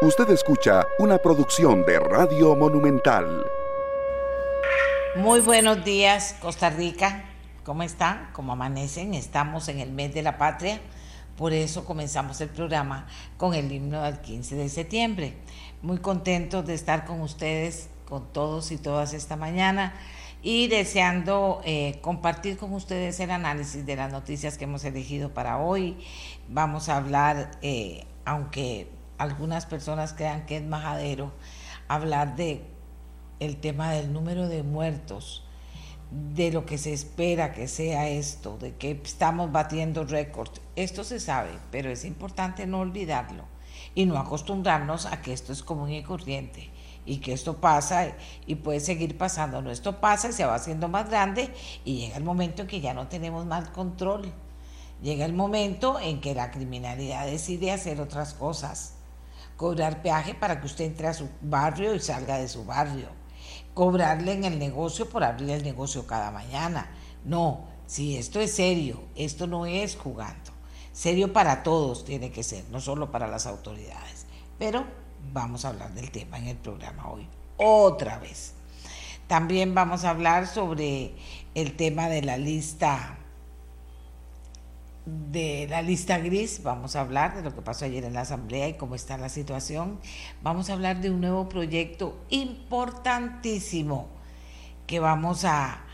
Usted escucha una producción de Radio Monumental. Muy buenos días, Costa Rica. ¿Cómo están? ¿Cómo amanecen? Estamos en el mes de la patria. Por eso comenzamos el programa con el himno del 15 de septiembre. Muy contentos de estar con ustedes, con todos y todas esta mañana y deseando eh, compartir con ustedes el análisis de las noticias que hemos elegido para hoy. Vamos a hablar, eh, aunque algunas personas crean que es majadero hablar de el tema del número de muertos, de lo que se espera que sea esto, de que estamos batiendo récords. Esto se sabe, pero es importante no olvidarlo y no acostumbrarnos a que esto es común y corriente y que esto pasa y puede seguir pasando. No, esto pasa y se va haciendo más grande y llega el momento en que ya no tenemos más control. Llega el momento en que la criminalidad decide hacer otras cosas cobrar peaje para que usted entre a su barrio y salga de su barrio, cobrarle en el negocio por abrir el negocio cada mañana. No, si esto es serio, esto no es jugando. Serio para todos tiene que ser, no solo para las autoridades. Pero vamos a hablar del tema en el programa hoy, otra vez. También vamos a hablar sobre el tema de la lista de la lista gris, vamos a hablar de lo que pasó ayer en la asamblea y cómo está la situación. Vamos a hablar de un nuevo proyecto importantísimo que vamos a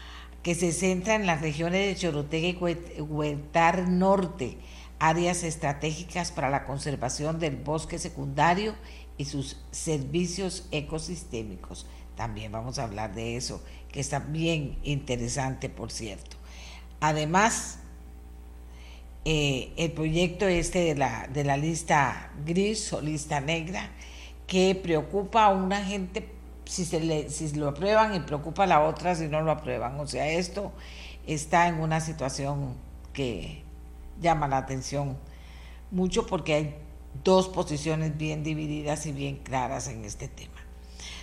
que se centra en las regiones de Chorotega y Huertar Norte, áreas estratégicas para la conservación del bosque secundario y sus servicios ecosistémicos. También vamos a hablar de eso, que está bien interesante, por cierto. Además, eh, el proyecto este de la, de la lista gris o lista negra que preocupa a una gente si, se si lo aprueban y preocupa a la otra si no lo aprueban. O sea, esto está en una situación que llama la atención mucho porque hay dos posiciones bien divididas y bien claras en este tema.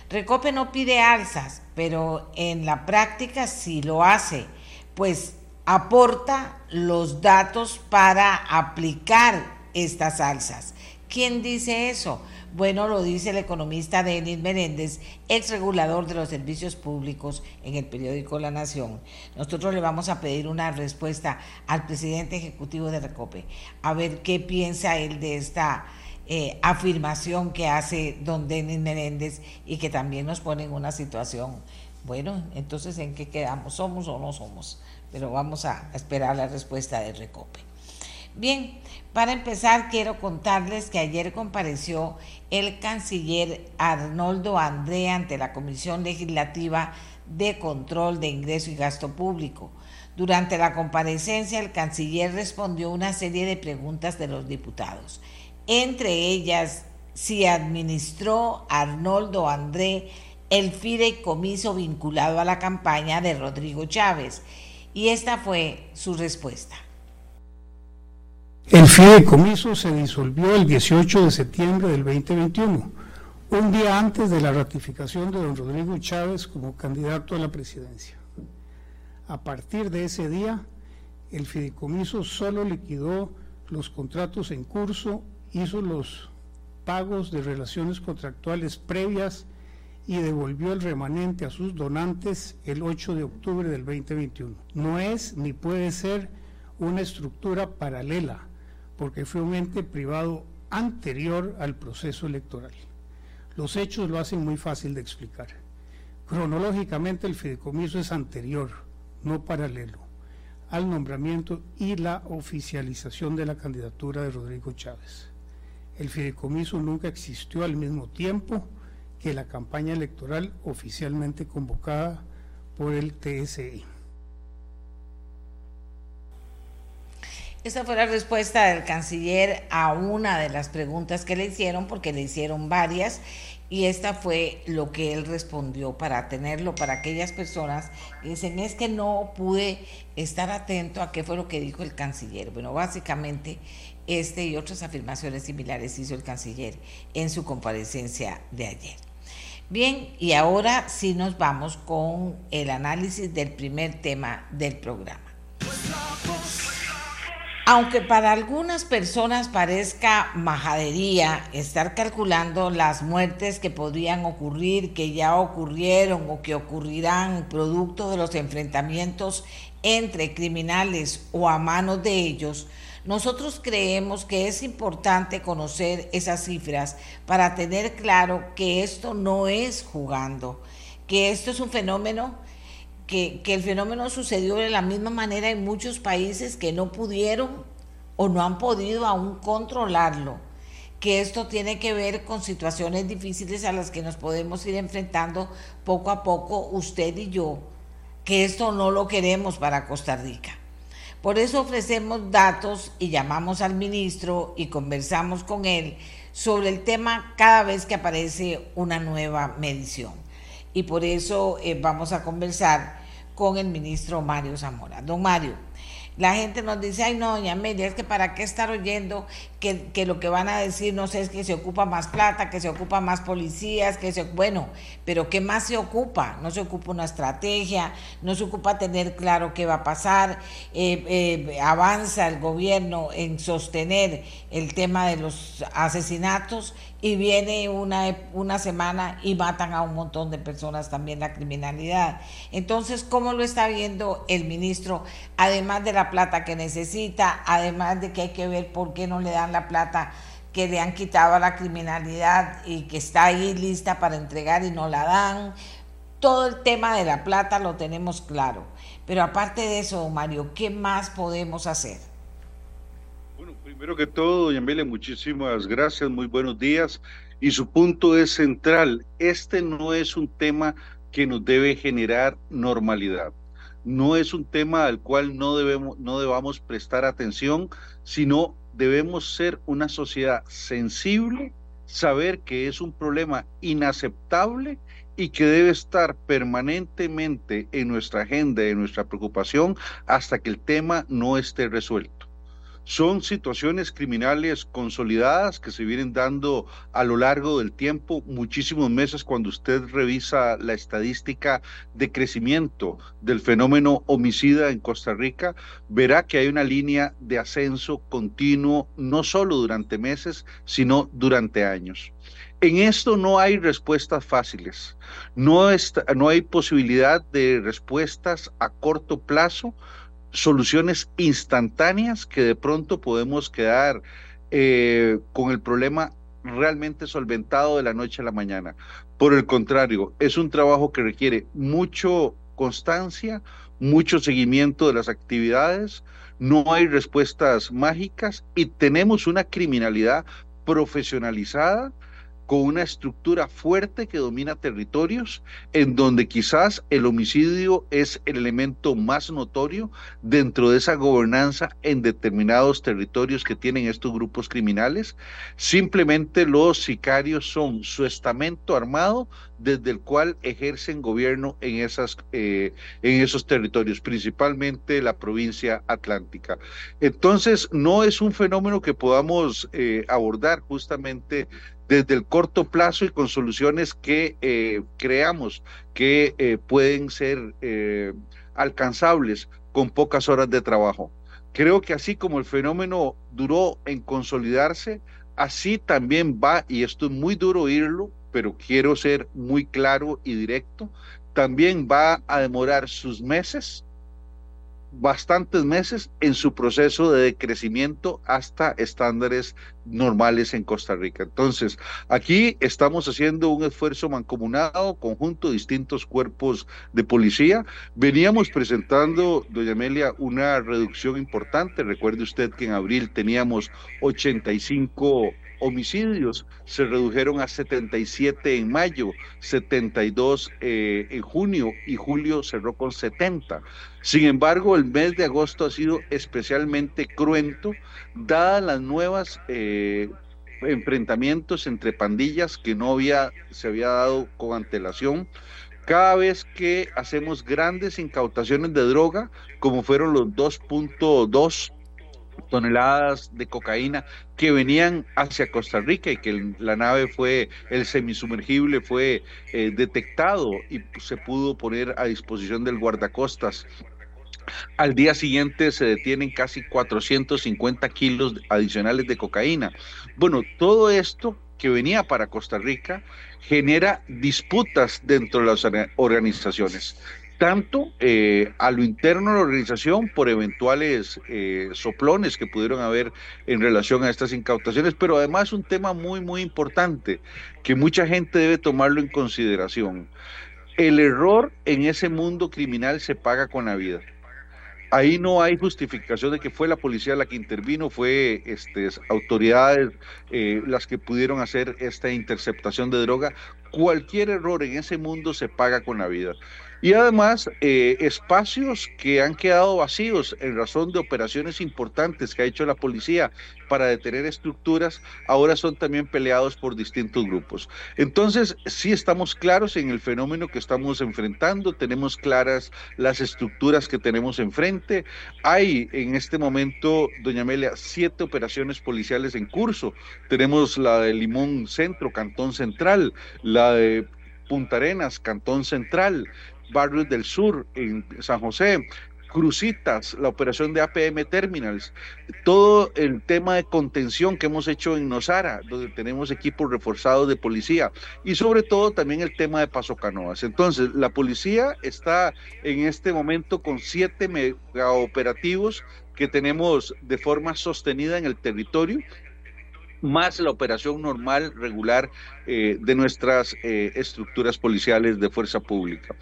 Recope no pide alzas, pero en la práctica sí lo hace, pues aporta los datos para aplicar estas alzas. ¿Quién dice eso? Bueno, lo dice el economista Denis Menéndez, ex regulador de los servicios públicos en el periódico La Nación. Nosotros le vamos a pedir una respuesta al presidente ejecutivo de Recope, a ver qué piensa él de esta eh, afirmación que hace don Denis Menéndez y que también nos pone en una situación, bueno, entonces ¿en qué quedamos? ¿Somos o no somos? Pero vamos a esperar la respuesta de Recope. Bien, para empezar quiero contarles que ayer compareció el canciller Arnoldo André ante la Comisión Legislativa de Control de Ingreso y Gasto Público. Durante la comparecencia el canciller respondió una serie de preguntas de los diputados, entre ellas si administró Arnoldo André el fideicomiso vinculado a la campaña de Rodrigo Chávez y esta fue su respuesta. El fideicomiso se disolvió el 18 de septiembre del 2021, un día antes de la ratificación de don Rodrigo Chávez como candidato a la presidencia. A partir de ese día, el fideicomiso solo liquidó los contratos en curso, hizo los pagos de relaciones contractuales previas y devolvió el remanente a sus donantes el 8 de octubre del 2021. No es ni puede ser una estructura paralela, porque fue un ente privado anterior al proceso electoral. Los hechos lo hacen muy fácil de explicar. Cronológicamente el fideicomiso es anterior, no paralelo, al nombramiento y la oficialización de la candidatura de Rodrigo Chávez. El fideicomiso nunca existió al mismo tiempo, que la campaña electoral oficialmente convocada por el TSE. Esta fue la respuesta del canciller a una de las preguntas que le hicieron, porque le hicieron varias, y esta fue lo que él respondió para tenerlo para aquellas personas que dicen, es que no pude estar atento a qué fue lo que dijo el canciller. Bueno, básicamente este y otras afirmaciones similares hizo el canciller en su comparecencia de ayer. Bien, y ahora sí nos vamos con el análisis del primer tema del programa. Aunque para algunas personas parezca majadería estar calculando las muertes que podrían ocurrir, que ya ocurrieron o que ocurrirán producto de los enfrentamientos entre criminales o a manos de ellos, nosotros creemos que es importante conocer esas cifras para tener claro que esto no es jugando, que esto es un fenómeno que, el fenómeno sucedió de la misma manera en muchos países que no pudieron o no han podido aún controlarlo, que esto tiene que ver con situaciones difíciles a las que nos podemos ir enfrentando poco a poco usted y yo, que esto no lo queremos para Costa Rica. Por eso ofrecemos datos y llamamos al ministro y conversamos con él sobre el tema cada vez que aparece una nueva medición. Y por eso eh, vamos a conversar con el ministro Mario Zamora. Don Mario, la gente nos dice, ay no, doña Amelia, es que para qué estar oyendo que, lo que van a decir, no sé, es que se ocupa más plata, que se ocupa más policías, que se... Bueno, pero ¿qué más se ocupa? No se ocupa una estrategia, no se ocupa tener claro qué va a pasar, eh, eh, avanza el gobierno en sostener el tema de los asesinatos y viene una, una semana y matan a un montón de personas también la criminalidad. Entonces, ¿cómo lo está viendo el ministro? Además de la plata que necesita, además de que hay que ver por qué no le dan la plata que le han quitado a la criminalidad y que está ahí lista para entregar y no la dan. Todo el tema de la plata lo tenemos claro. Pero aparte de eso, Mario, ¿qué más podemos hacer? Bueno, primero que todo, Amelia, muchísimas gracias, muy buenos días. Y su punto es central. Este no es un tema que nos debe generar normalidad. No es un tema al cual no, debemos, no debamos prestar atención, sino debemos ser una sociedad sensible, saber que es un problema inaceptable y que debe estar permanentemente en nuestra agenda, en nuestra preocupación, hasta que el tema no esté resuelto. Son situaciones criminales consolidadas que se vienen dando a lo largo del tiempo, muchísimos meses cuando usted revisa la estadística de crecimiento del fenómeno homicida en Costa Rica, verá que hay una línea de ascenso continuo, no solo durante meses, sino durante años. En esto no hay respuestas fáciles, no, no hay posibilidad de respuestas a corto plazo, soluciones instantáneas que de pronto podemos quedar eh, con el problema realmente solventado de la noche a la mañana. Por el contrario, es un trabajo que requiere mucho constancia, mucho seguimiento de las actividades, no hay respuestas mágicas y tenemos una criminalidad profesionalizada con una estructura fuerte que domina territorios, en donde quizás el homicidio es el elemento más notorio dentro de esa gobernanza en determinados territorios que tienen estos grupos criminales. Simplemente los sicarios son su estamento armado desde el cual ejercen gobierno en, esas, eh, en esos territorios, principalmente la provincia atlántica. Entonces, no es un fenómeno que podamos eh, abordar justamente desde el corto plazo y con soluciones que eh, creamos que eh, pueden ser eh, alcanzables con pocas horas de trabajo. Creo que así como el fenómeno duró en consolidarse, así también va, y esto es muy duro oírlo, pero quiero ser muy claro y directo, también va a demorar sus meses bastantes meses en su proceso de crecimiento hasta estándares normales en Costa Rica. Entonces, aquí estamos haciendo un esfuerzo mancomunado, conjunto de distintos cuerpos de policía. Veníamos presentando, doña Amelia, una reducción importante. Recuerde usted que en abril teníamos 85 homicidios se redujeron a 77 en mayo, 72 eh, en junio y julio cerró con 70. Sin embargo, el mes de agosto ha sido especialmente cruento, dadas las nuevas eh, enfrentamientos entre pandillas que no había, se había dado con antelación. Cada vez que hacemos grandes incautaciones de droga, como fueron los 2.2 toneladas de cocaína que venían hacia Costa Rica y que la nave fue, el semisumergible fue eh, detectado y se pudo poner a disposición del guardacostas Al día siguiente se detienen casi 450 kilos adicionales de cocaína. Bueno, todo esto que venía para Costa Rica genera disputas dentro de las organizaciones tanto eh, a lo interno de la organización por eventuales eh, soplones que pudieron haber en relación a estas incautaciones, pero además un tema muy, muy importante que mucha gente debe tomarlo en consideración. El error en ese mundo criminal se paga con la vida. Ahí no hay justificación de que fue la policía la que intervino, fue este, autoridades eh, las que pudieron hacer esta interceptación de droga. Cualquier error en ese mundo se paga con la vida. Y además, eh, espacios que han quedado vacíos en razón de operaciones importantes que ha hecho la policía para detener estructuras, ahora son también peleados por distintos grupos. Entonces, sí estamos claros en el fenómeno que estamos enfrentando, tenemos claras las estructuras que tenemos enfrente. Hay en este momento, doña Amelia, siete operaciones policiales en curso. Tenemos la de Limón Centro, Cantón Central, la de Punta Arenas, Cantón Central, Barrios del Sur, en San José, Crucitas, la operación de APM Terminals, todo el tema de contención que hemos hecho en Nosara, donde tenemos equipos reforzados de policía, y sobre todo también el tema de Paso Canoas. Entonces, la policía está en este momento con siete megaoperativos que tenemos de forma sostenida en el territorio más la operación normal, regular eh, de nuestras eh, estructuras policiales de fuerza pública.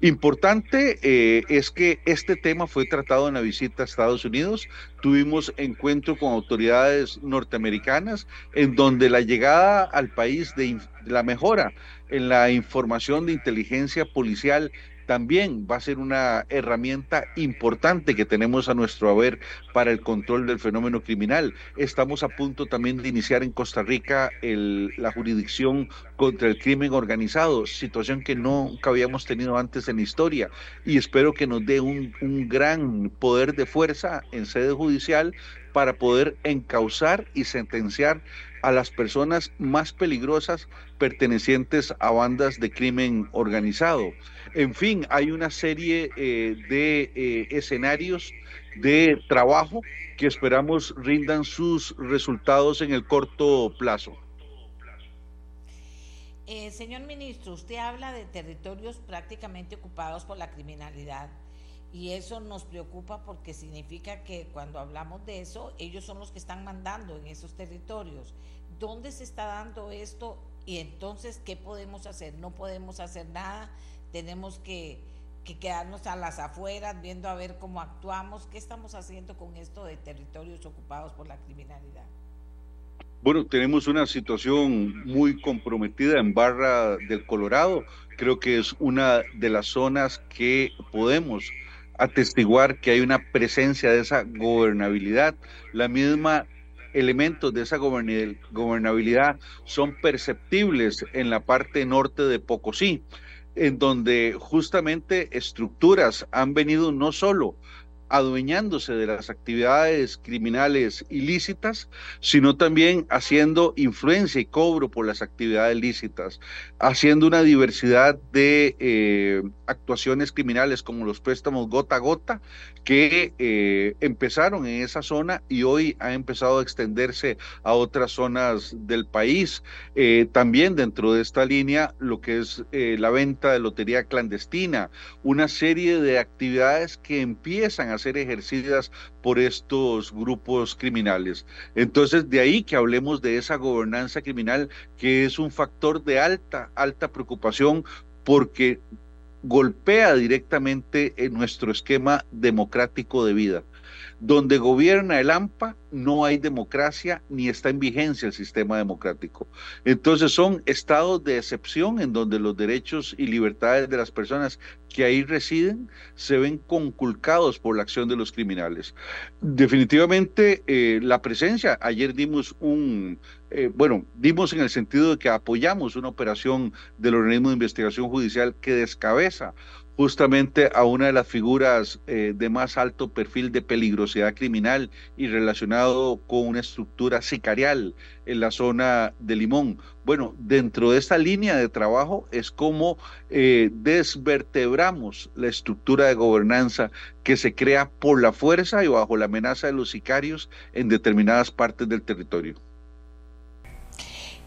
Importante eh, es que este tema fue tratado en la visita a Estados Unidos. Tuvimos encuentro con autoridades norteamericanas en donde la llegada al país de la mejora en la información de inteligencia policial también va a ser una herramienta importante que tenemos a nuestro haber para el control del fenómeno criminal. Estamos a punto también de iniciar en Costa Rica la jurisdicción contra el crimen organizado, situación que nunca habíamos tenido antes en la historia y espero que nos dé un, un gran poder de fuerza en sede judicial para poder encauzar y sentenciar a las personas más peligrosas pertenecientes a bandas de crimen organizado. En fin, hay una serie eh, de eh, escenarios de trabajo que esperamos rindan sus resultados en el corto plazo. Eh, señor ministro, usted habla de territorios prácticamente ocupados por la criminalidad y eso nos preocupa porque significa que cuando hablamos de eso, ellos son los que están mandando en esos territorios. ¿Dónde se está dando esto? Y entonces, ¿qué podemos hacer? No podemos hacer nada, tenemos que, quedarnos a las afueras viendo a ver cómo actuamos. ¿Qué estamos haciendo con esto de territorios ocupados por la criminalidad? Bueno, tenemos una situación muy comprometida en Barra del Colorado. Creo que es una de las zonas que podemos atestiguar que hay una presencia de esa gobernabilidad. La misma elementos de esa gobernabilidad son perceptibles en la parte norte de Pocosí, en donde justamente estructuras han venido no solo adueñándose de las actividades criminales ilícitas, sino también haciendo influencia y cobro por las actividades lícitas, haciendo una diversidad de eh, actuaciones criminales como los préstamos gota a gota que eh, empezaron en esa zona y hoy ha empezado a extenderse a otras zonas del país. Eh, también dentro de esta línea lo que es la venta de lotería clandestina, una serie de actividades que empiezan a ser ejercidas por estos grupos criminales. Entonces, de ahí que hablemos de esa gobernanza criminal que es un factor de alta, alta preocupación porque golpea directamente en nuestro esquema democrático de vida. Donde gobierna el AMPA no hay democracia ni está en vigencia el sistema democrático. Entonces son estados de excepción en donde los derechos y libertades de las personas que ahí residen se ven conculcados por la acción de los criminales. Definitivamente eh, la presencia, ayer dimos un, eh, bueno, dimos en el sentido de que apoyamos una operación del organismo de investigación judicial que descabeza justamente a una de las figuras eh, de más alto perfil de peligrosidad criminal y relacionado con una estructura sicarial en la zona de Limón. Bueno, dentro de esta línea de trabajo es como eh, desvertebramos la estructura de gobernanza que se crea por la fuerza y bajo la amenaza de los sicarios en determinadas partes del territorio.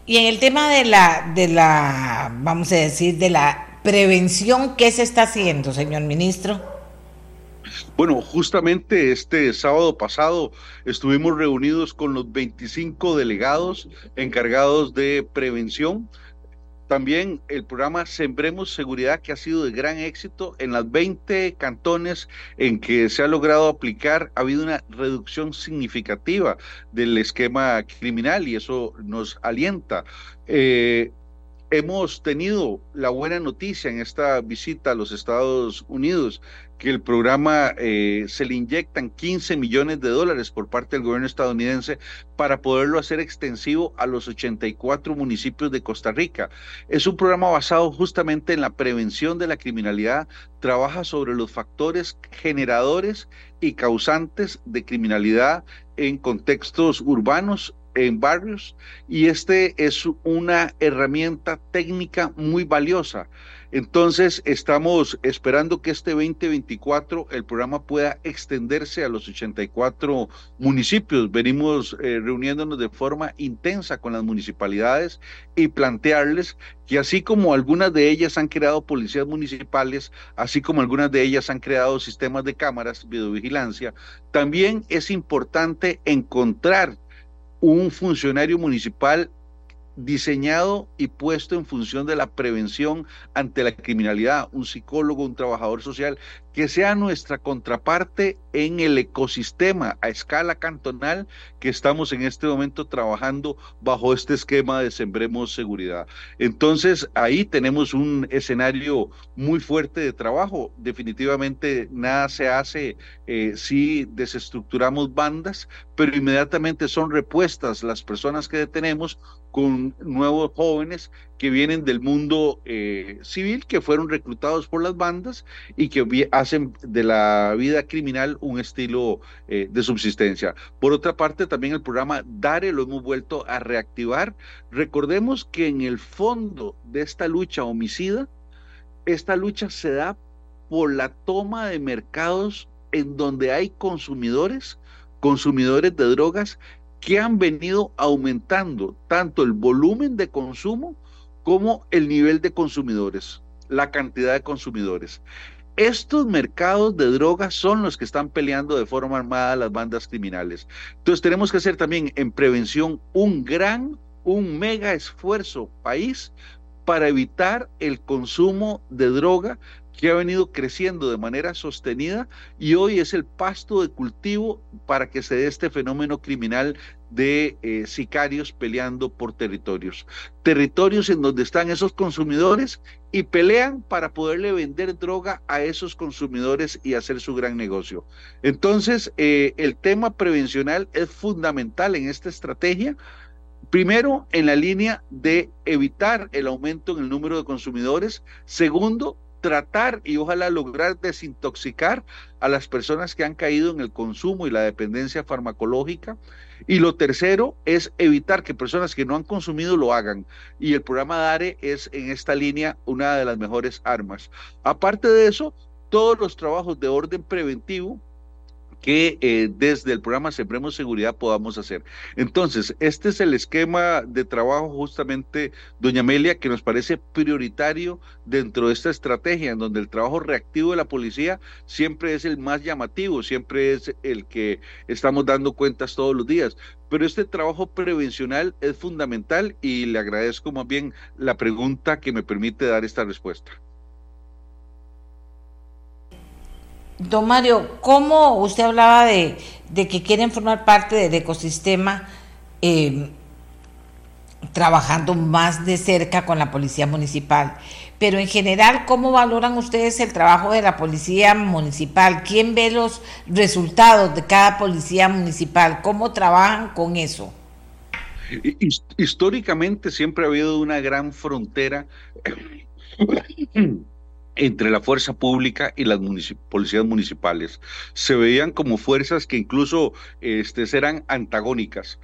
Y en el tema de la, de la, vamos a decir, de la prevención, ¿qué se está haciendo, señor ministro? Bueno, justamente este sábado pasado estuvimos reunidos con los 25 delegados encargados de prevención. También el programa Sembremos Seguridad, que ha sido de gran éxito en las 20 cantones en que se ha logrado aplicar, ha habido una reducción significativa del esquema criminal y eso nos alienta. Eh, hemos tenido la buena noticia en esta visita a los Estados Unidos que el programa eh, se le inyectan 15 millones de dólares por parte del gobierno estadounidense para poderlo hacer extensivo a los 84 municipios de Costa Rica. Es un programa basado justamente en la prevención de la criminalidad, trabaja sobre los factores generadores y causantes de criminalidad en contextos urbanos en barrios y este es una herramienta técnica muy valiosa. Entonces, estamos esperando que este 2024 el programa pueda extenderse a los 84 municipios. Venimos eh, reuniéndonos de forma intensa con las municipalidades y plantearles que así como algunas de ellas han creado policías municipales, así como algunas de ellas han creado sistemas de cámaras, videovigilancia, también es importante encontrar un funcionario municipal diseñado y puesto en función de la prevención ante la criminalidad, un psicólogo, un trabajador social, que sea nuestra contraparte en el ecosistema a escala cantonal que estamos en este momento trabajando bajo este esquema de Sembremos Seguridad. Entonces, ahí tenemos un escenario muy fuerte de trabajo. Definitivamente nada se hace eh, si desestructuramos bandas, pero inmediatamente son repuestas las personas que detenemos con nuevos jóvenes que vienen del mundo eh, civil, que fueron reclutados por las bandas y que hacen de la vida criminal un estilo eh, de subsistencia. Por otra parte, también el programa DARE lo hemos vuelto a reactivar. Recordemos que en el fondo de esta lucha homicida, esta lucha se da por la toma de mercados en donde hay consumidores, consumidores de drogas que han venido aumentando tanto el volumen de consumo como el nivel de consumidores, la cantidad de consumidores. Estos mercados de drogas son los que están peleando de forma armada las bandas criminales. Entonces tenemos que hacer también en prevención un gran, un mega esfuerzo país para evitar el consumo de droga que ha venido creciendo de manera sostenida y hoy es el pasto de cultivo para que se dé este fenómeno criminal de eh, sicarios peleando por territorios. Territorios en donde están esos consumidores y pelean para poderle vender droga a esos consumidores y hacer su gran negocio. Entonces, eh, el tema prevencional es fundamental en esta estrategia. Primero, en la línea de evitar el aumento en el número de consumidores. Segundo, tratar y ojalá lograr desintoxicar a las personas que han caído en el consumo y la dependencia farmacológica. Y lo tercero es evitar que personas que no han consumido lo hagan. Y el programa DARE es en esta línea una de las mejores armas. Aparte de eso, todos los trabajos de orden preventivo que eh, desde el programa Sembremos Seguridad podamos hacer. Entonces, este es el esquema de trabajo justamente, doña Amelia, que nos parece prioritario dentro de esta estrategia, en donde el trabajo reactivo de la policía siempre es el más llamativo, siempre es el que estamos dando cuentas todos los días. Pero este trabajo prevencional es fundamental y le agradezco más bien la pregunta que me permite dar esta respuesta. Don Mario, ¿cómo usted hablaba de, que quieren formar parte del ecosistema em, trabajando más de cerca con la policía municipal? Pero en general, ¿cómo valoran ustedes el trabajo de la policía municipal? ¿Quién ve los resultados de cada policía municipal? ¿Cómo trabajan con eso? Históricamente siempre ha habido una gran frontera entre la fuerza pública y las policías municipales. Se veían como fuerzas que incluso este, eran antagónicas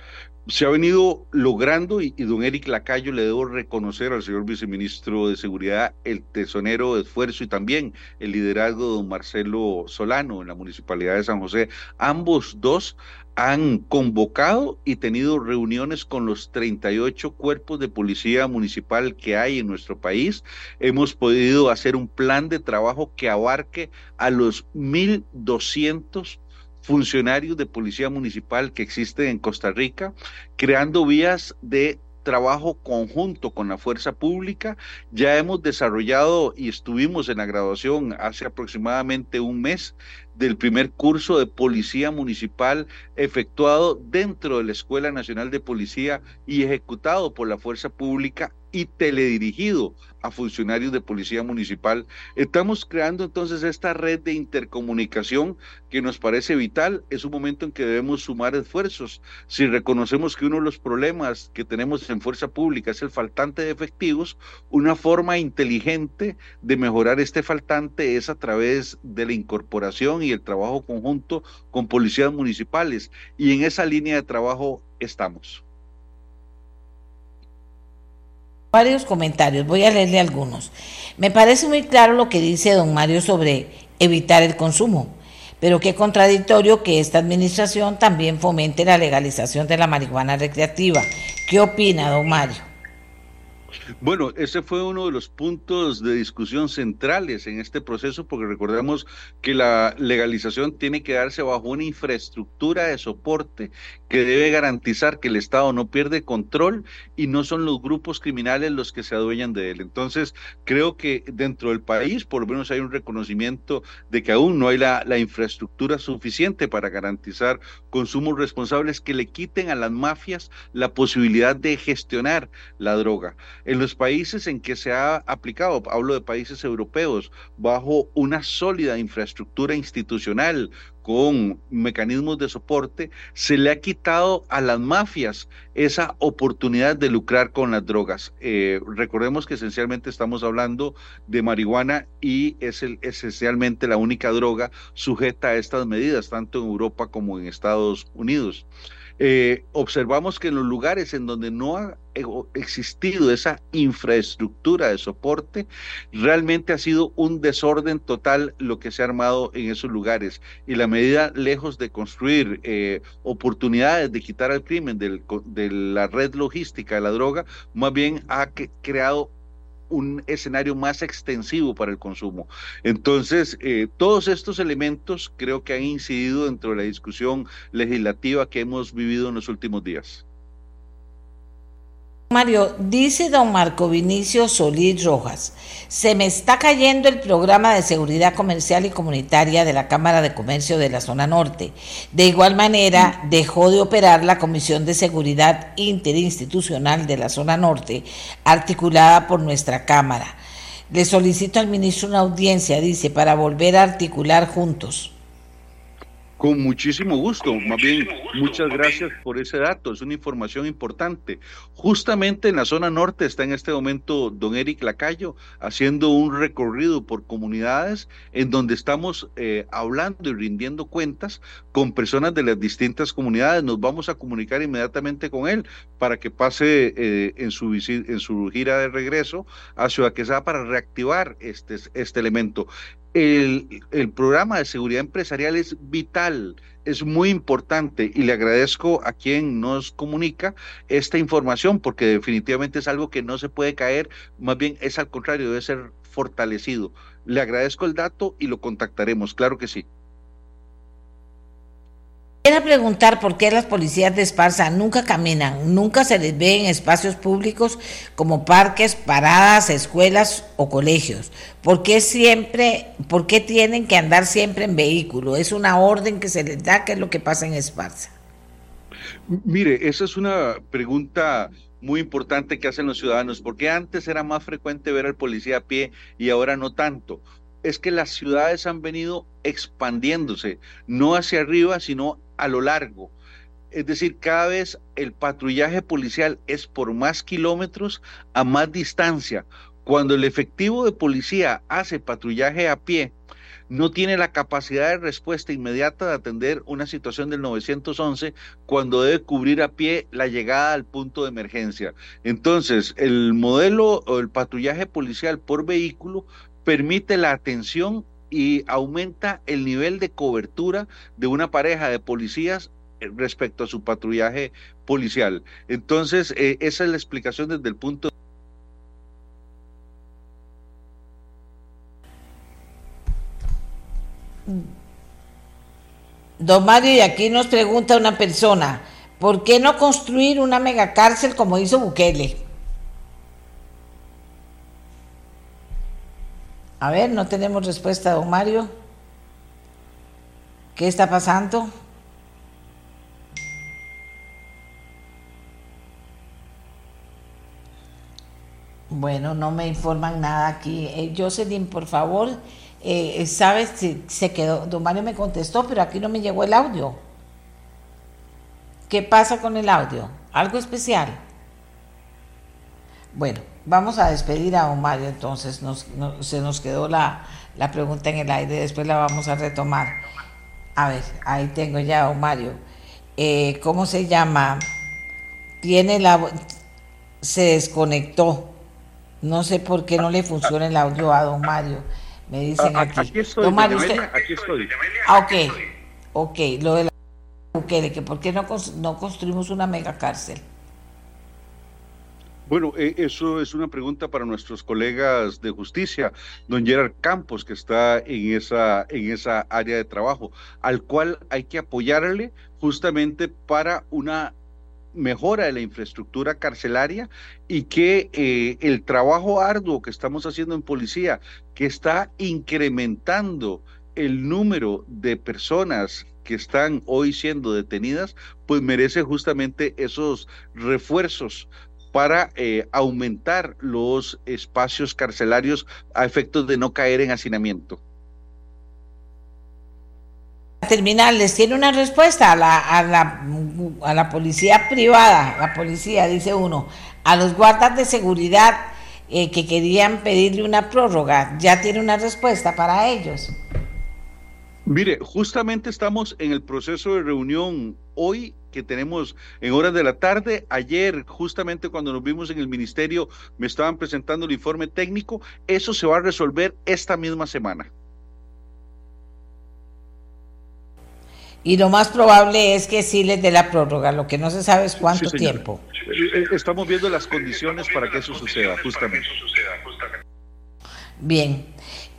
se ha venido logrando, y, don Eric Lacayo le debo reconocer al señor viceministro de Seguridad el tesonero de esfuerzo y también el liderazgo de don Marcelo Solano en la Municipalidad de San José. Ambos dos han convocado y tenido reuniones con los 38 cuerpos de policía municipal que hay en nuestro país. Hemos podido hacer un plan de trabajo que abarque a los 1.200 funcionarios de policía municipal que existen en Costa Rica, creando vías de trabajo conjunto con la fuerza pública. Ya hemos desarrollado y estuvimos en la graduación hace aproximadamente un mes del primer curso de policía municipal efectuado dentro de la Escuela Nacional de Policía y ejecutado por la fuerza pública y teledirigido a funcionarios de policía municipal. Estamos creando entonces esta red de intercomunicación que nos parece vital. Es un momento en que debemos sumar esfuerzos. Si reconocemos que uno de los problemas que tenemos en fuerza pública es el faltante de efectivos, una forma inteligente de mejorar este faltante es a través de la incorporación y el trabajo conjunto con policías municipales. Y en esa línea de trabajo estamos varios comentarios, voy a leerle algunos. Me parece muy claro lo que dice don Mario sobre evitar el consumo, pero qué contradictorio que esta administración también fomente la legalización de la marihuana recreativa. ¿Qué opina don Mario? Bueno, ese fue uno de los puntos de discusión centrales en este proceso, porque recordemos que la legalización tiene que darse bajo una infraestructura de soporte que debe garantizar que el Estado no pierde control y no son los grupos criminales los que se adueñan de él. Entonces, creo que dentro del país, por lo menos hay un reconocimiento de que aún no hay la, infraestructura suficiente para garantizar consumos responsables que le quiten a las mafias la posibilidad de gestionar la droga. En los países en que se ha aplicado, hablo de países europeos, bajo una sólida infraestructura institucional, con mecanismos de soporte, se le ha quitado a las mafias esa oportunidad de lucrar con las drogas. Eh, recordemos que esencialmente estamos hablando de marihuana y es esencialmente la única droga sujeta a estas medidas, tanto en Europa como en Estados Unidos. Eh, observamos que en los lugares en donde no ha existido esa infraestructura de soporte, realmente ha sido un desorden total lo que se ha armado en esos lugares. Y la medida, lejos de construir eh, oportunidades de quitar al crimen de la red logística de la droga, más bien ha creado un escenario más extensivo para el consumo. Entonces, eh, todos estos elementos creo que han incidido dentro de la discusión legislativa que hemos vivido en los últimos días. Mario, dice don Marco Vinicio Solís Rojas, se me está cayendo el programa de seguridad comercial y comunitaria de la Cámara de Comercio de la zona norte. De igual manera, dejó de operar la Comisión de Seguridad Interinstitucional de la zona norte, articulada por nuestra Cámara. Le solicito al ministro una audiencia, dice, para volver a articular juntos. Con muchísimo gusto, más bien muchas gracias por ese dato, es una información importante. Justamente en la zona norte está en este momento don Eric Lacayo haciendo un recorrido por comunidades en donde estamos eh, hablando y rindiendo cuentas con personas de las distintas comunidades. Nos vamos a comunicar inmediatamente con él para que pase eh, en, su en su gira de regreso a Ciudad Quesada para reactivar este, este elemento el, programa de seguridad empresarial es vital, es muy importante y le agradezco a quien nos comunica esta información porque definitivamente es algo que no se puede caer, más bien es al contrario, debe ser fortalecido. Le agradezco el dato y lo contactaremos, claro que sí. Quiero preguntar por qué las policías de Esparza nunca caminan, nunca se les ve en espacios públicos como parques, paradas, escuelas o colegios. ¿Por qué siempre, por qué tienen que andar siempre en vehículo? ¿Es una orden que se les da? ¿Qué es lo que pasa en Esparza? Mire, esa es una pregunta muy importante que hacen los ciudadanos, porque antes era más frecuente ver al policía a pie y ahora no tanto es que las ciudades han venido expandiéndose, no hacia arriba, sino a lo largo. Es decir, cada vez el patrullaje policial es por más kilómetros a más distancia, Cuando el efectivo de policía hace patrullaje a pie, no tiene la capacidad de respuesta inmediata de atender una situación del 911 cuando debe cubrir a pie la llegada al punto de emergencia. Entonces, el modelo o el patrullaje policial por vehículo permite la atención y aumenta el nivel de cobertura de una pareja de policías eh, respecto a su patrullaje policial. Entonces, eh, esa es la explicación desde el punto Don Mario, y aquí nos pregunta una persona, ¿por qué no construir una megacárcel como hizo Bukele? A ver, no tenemos respuesta, don Mario. ¿Qué está pasando? Bueno, no me informan nada aquí. Eh, Jocelyn, por favor, eh, ¿sabes si se quedó? Don Mario me contestó, pero aquí no me llegó el audio. ¿Qué pasa con el audio? ¿Algo especial? Bueno, vamos a despedir a Don Mario, entonces se nos quedó la, pregunta en el aire, después la vamos a retomar. A ver, ahí tengo ya a Don Mario. Eh, ¿Cómo se llama? Tiene la... Se desconectó. No sé por qué no le funciona el audio a Don Mario. Me dicen aquí. Aquí estoy, aquí estoy. Ah, ok, ok. Lo de la que por qué no, no construimos una mega cárcel. Bueno, eh, eso es una pregunta para nuestros colegas de justicia, don Gerard Campos, que está en esa, en esa área de trabajo, al cual hay que apoyarle justamente para una mejora de la infraestructura carcelaria y que eh, el trabajo arduo que estamos haciendo en policía, que está incrementando el número de personas que están hoy siendo detenidas, pues merece justamente esos refuerzos para eh, aumentar los espacios carcelarios a efectos de no caer en hacinamiento. Terminales tiene una respuesta a la, a la, a la policía privada, la policía, dice uno, a los guardas de seguridad eh, que querían pedirle una prórroga, ya tiene una respuesta para ellos. Mire, justamente estamos en el proceso de reunión. Hoy que tenemos en horas de la tarde. Ayer, justamente cuando nos vimos en el ministerio, me estaban presentando el informe técnico. Eso se va a resolver esta misma semana. Y lo más probable es que sí les dé la prórroga, lo que no se sabe es cuánto tiempo. Eh, estamos viendo las condiciones para que eso suceda, justamente. Bien.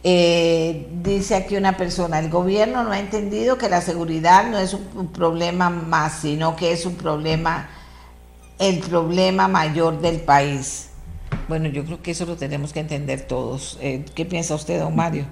Eh, dice aquí una persona, el gobierno no ha entendido que la seguridad no es un, problema más, sino que es un problema, el problema mayor del país. Bueno, yo creo que eso lo tenemos que entender todos. Eh, ¿Qué piensa usted, don Mario?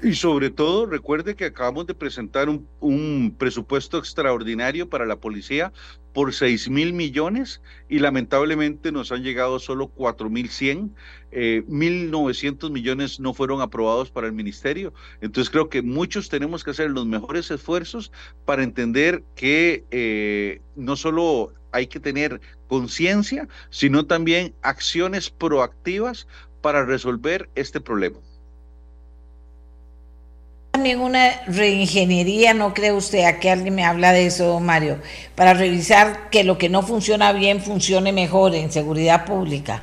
Y sobre todo, recuerde que acabamos de presentar un, presupuesto extraordinario para la policía por 6 mil millones y lamentablemente nos han llegado solo 4 mil 100. Eh, 1.900 millones no fueron aprobados para el ministerio. Entonces creo que muchos tenemos que hacer los mejores esfuerzos para entender que eh, no solo hay que tener conciencia, sino también acciones proactivas para resolver este problema también una reingeniería, ¿no cree usted? Aquí alguien me habla de eso, Mario, para revisar que lo que no funciona bien funcione mejor en seguridad pública.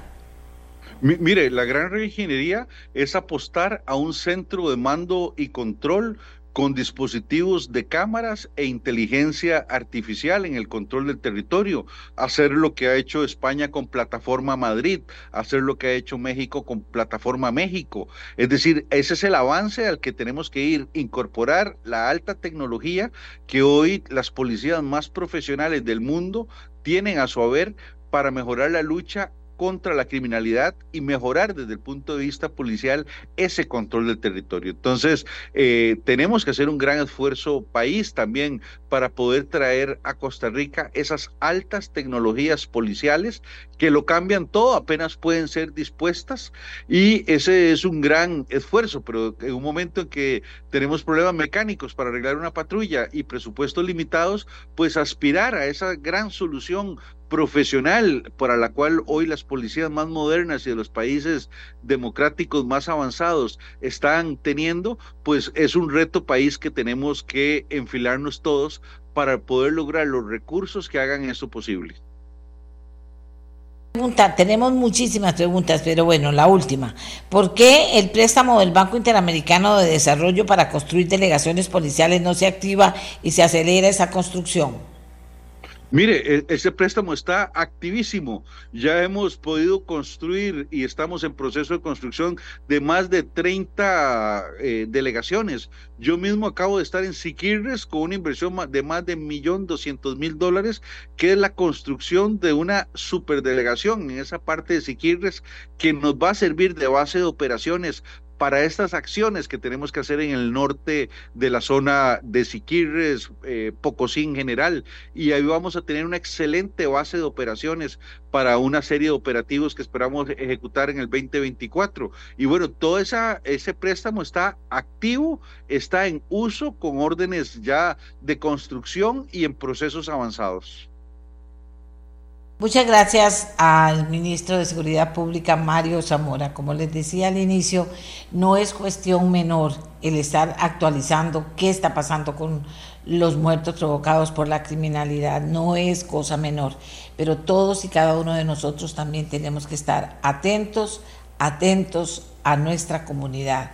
Mire, la gran reingeniería es apostar a un centro de mando y control con dispositivos de cámaras e inteligencia artificial en el control del territorio, hacer lo que ha hecho España con Plataforma Madrid, hacer lo que ha hecho México con Plataforma México. Es decir, ese es el avance al que tenemos que ir, incorporar la alta tecnología que hoy las policías más profesionales del mundo tienen a su haber para mejorar la lucha contra la criminalidad y mejorar desde el punto de vista policial ese control del territorio. Entonces, eh, tenemos que hacer un gran esfuerzo país también para poder traer a Costa Rica esas altas tecnologías policiales que lo cambian todo, apenas pueden ser dispuestas y ese es un gran esfuerzo, pero en un momento en que tenemos problemas mecánicos para arreglar una patrulla y presupuestos limitados, pues aspirar a esa gran solución profesional para la cual hoy las policías más modernas y de los países democráticos más avanzados están teniendo, pues es un reto país que tenemos que enfilarnos todos para poder lograr los recursos que hagan eso posible. tenemos muchísimas preguntas, pero bueno, la última. ¿Por qué el préstamo del Banco Interamericano de Desarrollo para construir delegaciones policiales no se activa y se acelera esa construcción? Mire, e, ese préstamo está activísimo. Ya hemos podido construir y estamos en proceso de construcción de más de 30 eh, delegaciones. Yo mismo acabo de estar en Siquirres con una inversión de más de 1.200.000 dólares, que es la construcción de una superdelegación en esa parte de Siquirres que nos va a servir de base de operaciones para estas acciones que tenemos que hacer en el norte de la zona de Siquirres, eh, general, y ahí vamos a tener una excelente base de operaciones para una serie de operativos que esperamos ejecutar en el 2024. Y bueno, todo ese préstamo está activo, está en uso con órdenes ya de construcción y en procesos avanzados. Muchas gracias al ministro de Seguridad Pública, Mario Zamora. Como les decía al inicio, no es cuestión menor el estar actualizando qué está pasando con los muertos provocados por la criminalidad. No es cosa menor, pero todos y cada uno de nosotros también tenemos que estar atentos, atentos a nuestra comunidad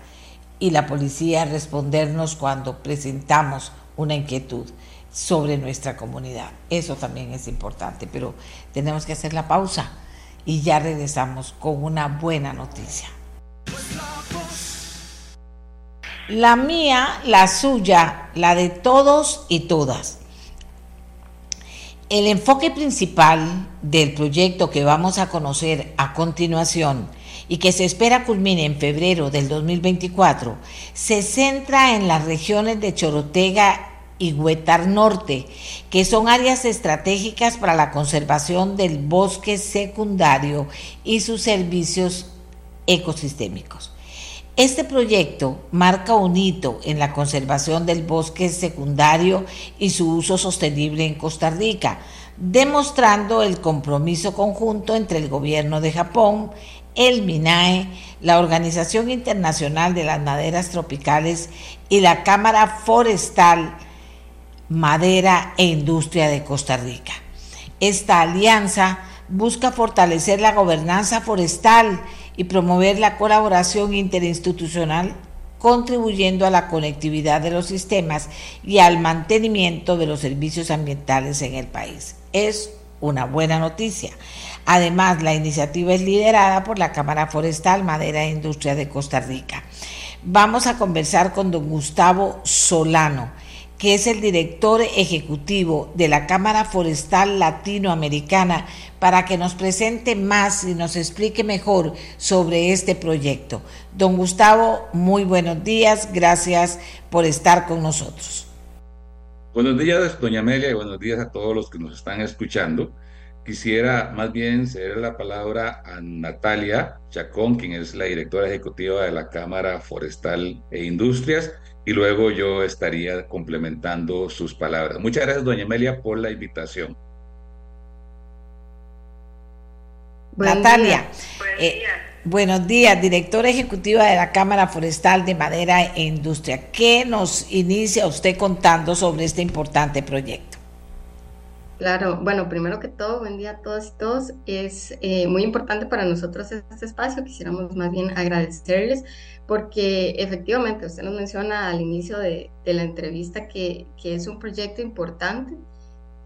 y la policía respondernos cuando presentamos una inquietud sobre nuestra comunidad. Eso también es importante, pero tenemos que hacer la pausa y ya regresamos con una buena noticia. La mía, la suya, la de todos y todas. El enfoque principal del proyecto que vamos a conocer a continuación y que se espera culmine en febrero del 2024 se centra en las regiones de Chorotega y Norte, que son áreas estratégicas para la conservación del bosque secundario y sus servicios ecosistémicos. Este proyecto marca un hito en la conservación del bosque secundario y su uso sostenible en Costa Rica, demostrando el compromiso conjunto entre el gobierno de Japón, el MINAE, la Organización Internacional de las Maderas Tropicales y la Cámara Forestal madera e industria de Costa Rica. Esta alianza busca fortalecer la gobernanza forestal y promover la colaboración interinstitucional, contribuyendo a la conectividad de los sistemas y al mantenimiento de los servicios ambientales en el país. Es una buena noticia. Además, la iniciativa es liderada por la Cámara Forestal Madera e Industria de Costa Rica. Vamos a conversar con don Gustavo Solano que es el director ejecutivo de la Cámara Forestal Latinoamericana, para que nos presente más y nos explique mejor sobre este proyecto. Don Gustavo, muy buenos días, gracias por estar con nosotros. Buenos días, doña Amelia, y buenos días a todos los que nos están escuchando. Quisiera más bien ceder la palabra a Natalia Chacón, quien es la directora ejecutiva de la Cámara Forestal e Industrias, y luego yo estaría complementando sus palabras. Muchas gracias, doña Amelia, por la invitación. Natalia, eh, buenos días, directora ejecutiva de la Cámara Forestal de Madera e Industria. ¿Qué nos inicia usted contando sobre este importante proyecto? Claro, bueno, primero que todo, buen día a todos y todos. Es eh, muy importante para nosotros este espacio. Quisiéramos más bien agradecerles porque efectivamente usted nos menciona al inicio de, la entrevista que, es un proyecto importante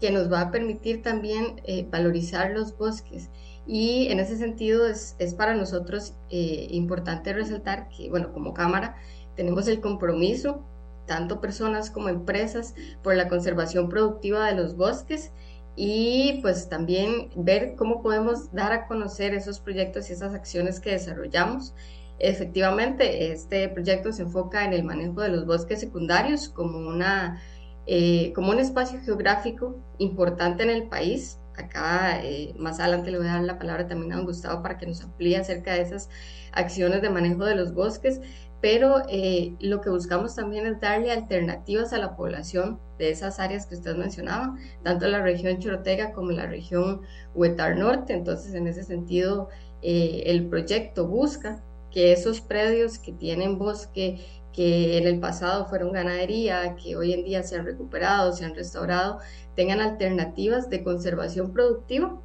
que nos va a permitir también eh, valorizar los bosques. Y en ese sentido es, para nosotros eh, importante resaltar que, bueno, como Cámara tenemos el compromiso, tanto personas como empresas, por la conservación productiva de los bosques y pues también ver cómo podemos dar a conocer esos proyectos y esas acciones que desarrollamos. Efectivamente, este proyecto se enfoca en el manejo de los bosques secundarios como, una, eh, como un espacio geográfico importante en el país. Acá eh, más adelante le voy a dar la palabra también a don Gustavo para que nos amplíe acerca de esas acciones de manejo de los bosques, pero eh, lo que buscamos también es darle alternativas a la población de esas áreas que usted mencionaba, tanto la región Chorotega como la región Huetar Norte. Entonces, en ese sentido, eh, el proyecto busca que esos predios que tienen bosque, que en el pasado fueron ganadería, que hoy en día se han recuperado, se han restaurado, tengan alternativas de conservación productiva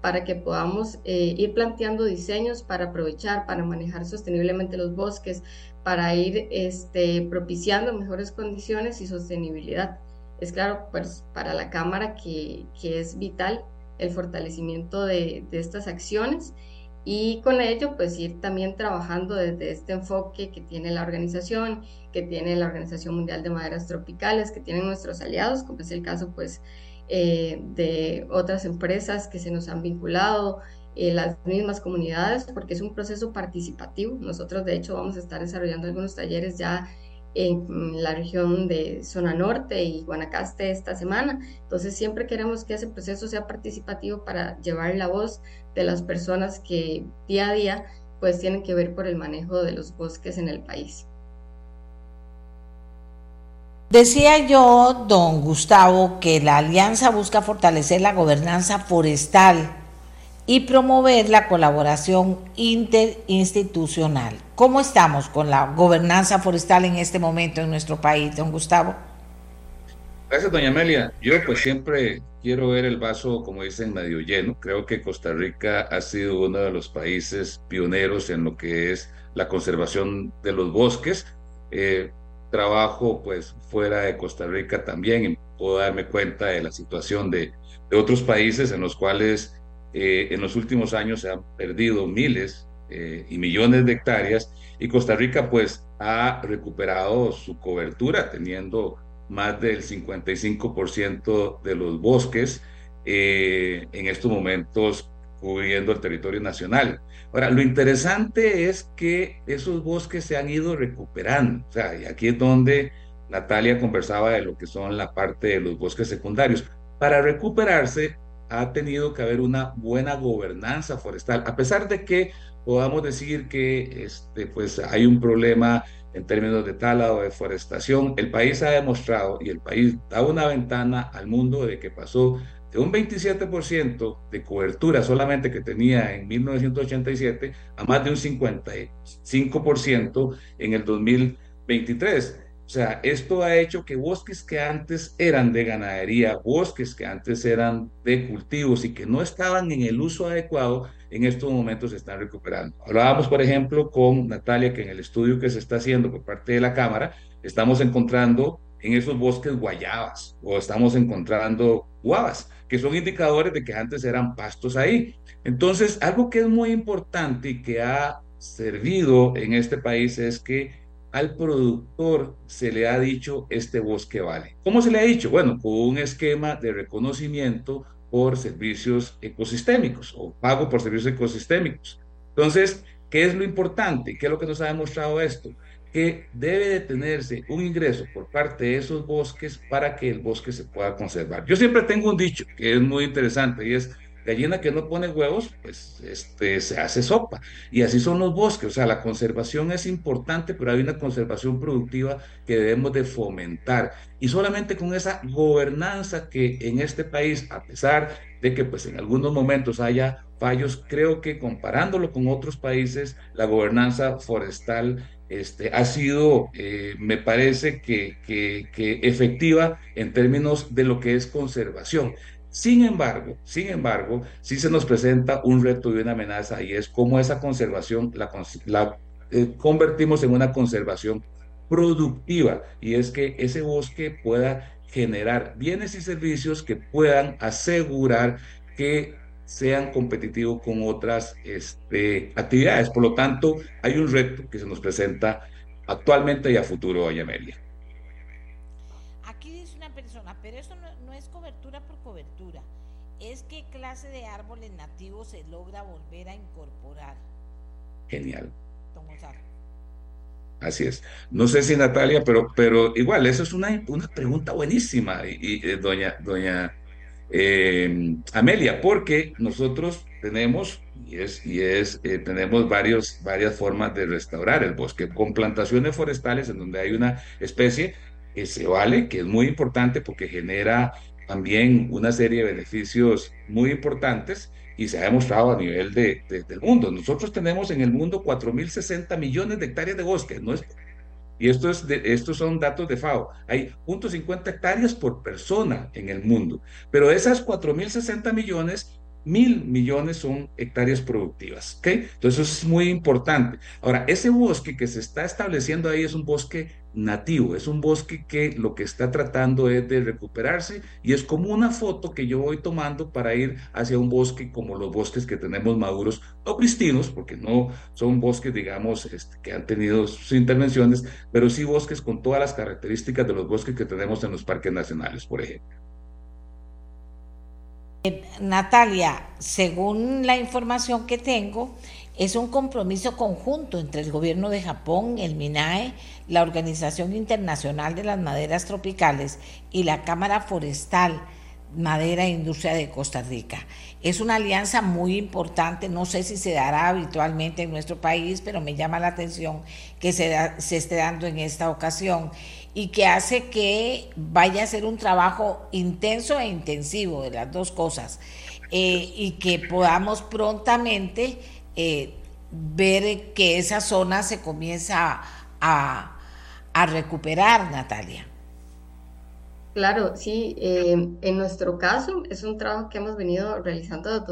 para que podamos eh, ir planteando diseños para aprovechar, para manejar sosteniblemente los bosques, para ir este, propiciando mejores condiciones y sostenibilidad. Es claro, pues para la Cámara que, que es vital el fortalecimiento de, de, estas acciones y con ello pues ir también trabajando desde este enfoque que tiene la organización, que tiene la Organización Mundial de Maderas Tropicales, que tienen nuestros aliados, como es el caso pues eh, de otras empresas que se nos han vinculado, eh, las mismas comunidades, porque es un proceso participativo. Nosotros, de hecho, vamos a estar desarrollando algunos talleres ya en la región de zona norte y Guanacaste esta semana. Entonces, siempre queremos que ese proceso sea participativo para llevar la voz de las personas que día a día pues tienen que ver por el manejo de los bosques en el país. Decía yo, don Gustavo, que la alianza busca fortalecer la gobernanza forestal y promover la colaboración interinstitucional. ¿Cómo estamos con la gobernanza forestal en este momento en nuestro país, don Gustavo? Gracias, doña Amelia. Yo pues siempre quiero ver el vaso, como dicen, medio lleno. Creo que Costa Rica ha sido uno de los países pioneros en lo que es la conservación de los bosques. Eh, trabajo pues fuera de Costa Rica también y puedo darme cuenta de la situación de, de otros países en los cuales eh, en los últimos años se han perdido miles eh, y millones de hectáreas y Costa Rica pues ha recuperado su cobertura teniendo más del 55% de los bosques eh, en estos momentos cubriendo el territorio nacional. Ahora, lo interesante es que esos bosques se han ido recuperando. O sea, y aquí es donde Natalia conversaba de lo que son la parte de los bosques secundarios. Para recuperarse ha tenido que haber una buena gobernanza forestal, a pesar de que podamos decir que este, pues hay un problema en términos de tala o deforestación, el país ha demostrado y el país da una ventana al mundo de que pasó de un 27% de cobertura solamente que tenía en 1987 a más de un 55% en el 2023. O sea, esto ha hecho que bosques que antes eran de ganadería, bosques que antes eran de cultivos y que no estaban en el uso adecuado, en estos momentos se están recuperando. Hablábamos, por ejemplo, con Natalia, que en el estudio que se está haciendo por parte de la Cámara, estamos encontrando en esos bosques guayabas o estamos encontrando guavas que son indicadores de que antes eran pastos ahí. Entonces, algo que es muy importante y que ha servido en este país es que al productor se le ha dicho este bosque vale. ¿Cómo se le ha dicho? Bueno, con un esquema de reconocimiento por servicios ecosistémicos o pago por servicios ecosistémicos. Entonces, ¿qué es lo importante? ¿Qué es lo que nos ha demostrado esto? que debe de tenerse un ingreso por parte de esos bosques para que el bosque se pueda conservar. Yo siempre tengo un dicho que es muy interesante y es gallina que no pone huevos, pues este, se hace sopa. Y así son los bosques. O sea, la conservación es importante, pero hay una conservación productiva que debemos de fomentar. Y solamente con esa gobernanza que en este país, a pesar de que pues en algunos momentos haya fallos, creo que comparándolo con otros países, la gobernanza forestal este, ha sido, eh, me parece que, que, efectiva en términos de lo que es conservación. Sin embargo, sin embargo, sí se nos presenta un reto y una amenaza y es cómo esa conservación la, eh, convertimos en una conservación productiva y es que ese bosque pueda generar bienes y servicios que puedan asegurar que sean competitivos con otras este, actividades. Por lo tanto, hay un reto que se nos presenta actualmente y a futuro, doña Amelia. Aquí dice una persona, pero esto no, es qué clase de árboles nativos se logra volver a incorporar. Genial. Así es. No sé si Natalia, pero, pero igual, eso es una, una pregunta buenísima, y, y eh, doña, doña eh, Amelia, porque nosotros tenemos, y es, y es eh, tenemos varios, varias formas de restaurar el bosque, con plantaciones forestales en donde hay una especie que se vale, que es muy importante porque genera también una serie de beneficios muy importantes y se ha demostrado a nivel de, del mundo. Nosotros tenemos en el mundo 4.060 millones de hectáreas de bosque, no y esto es de, estos son datos de FAO. Hay 0.50 hectáreas por persona en el mundo, pero esas 4.060 millones mil millones son hectáreas productivas. ¿ok? Entonces eso es muy importante. Ahora, ese bosque que se está estableciendo ahí es un bosque nativo, es un bosque que lo que está tratando es de recuperarse y es como una foto que yo voy tomando para ir hacia un bosque como los bosques que tenemos maduros o cristinos, porque no son bosques, digamos, este, que han tenido sus intervenciones, pero sí bosques con todas las características de los bosques que tenemos en los parques nacionales, por ejemplo. Natalia, según la información que tengo, es un compromiso conjunto entre el gobierno de Japón, el MINAE, la Organización Internacional de las Maderas Tropicales y la Cámara Forestal Madera e Industria de Costa Rica. Es una alianza muy importante, no sé si se dará habitualmente en nuestro país, pero me llama la atención que se, se esté dando en esta ocasión y que hace que vaya a ser un trabajo intenso e intensivo de las dos cosas eh, y que podamos prontamente eh, ver que esa zona se comienza a, recuperar, Natalia. Claro, sí. Eh, en nuestro caso es un trabajo que hemos venido realizando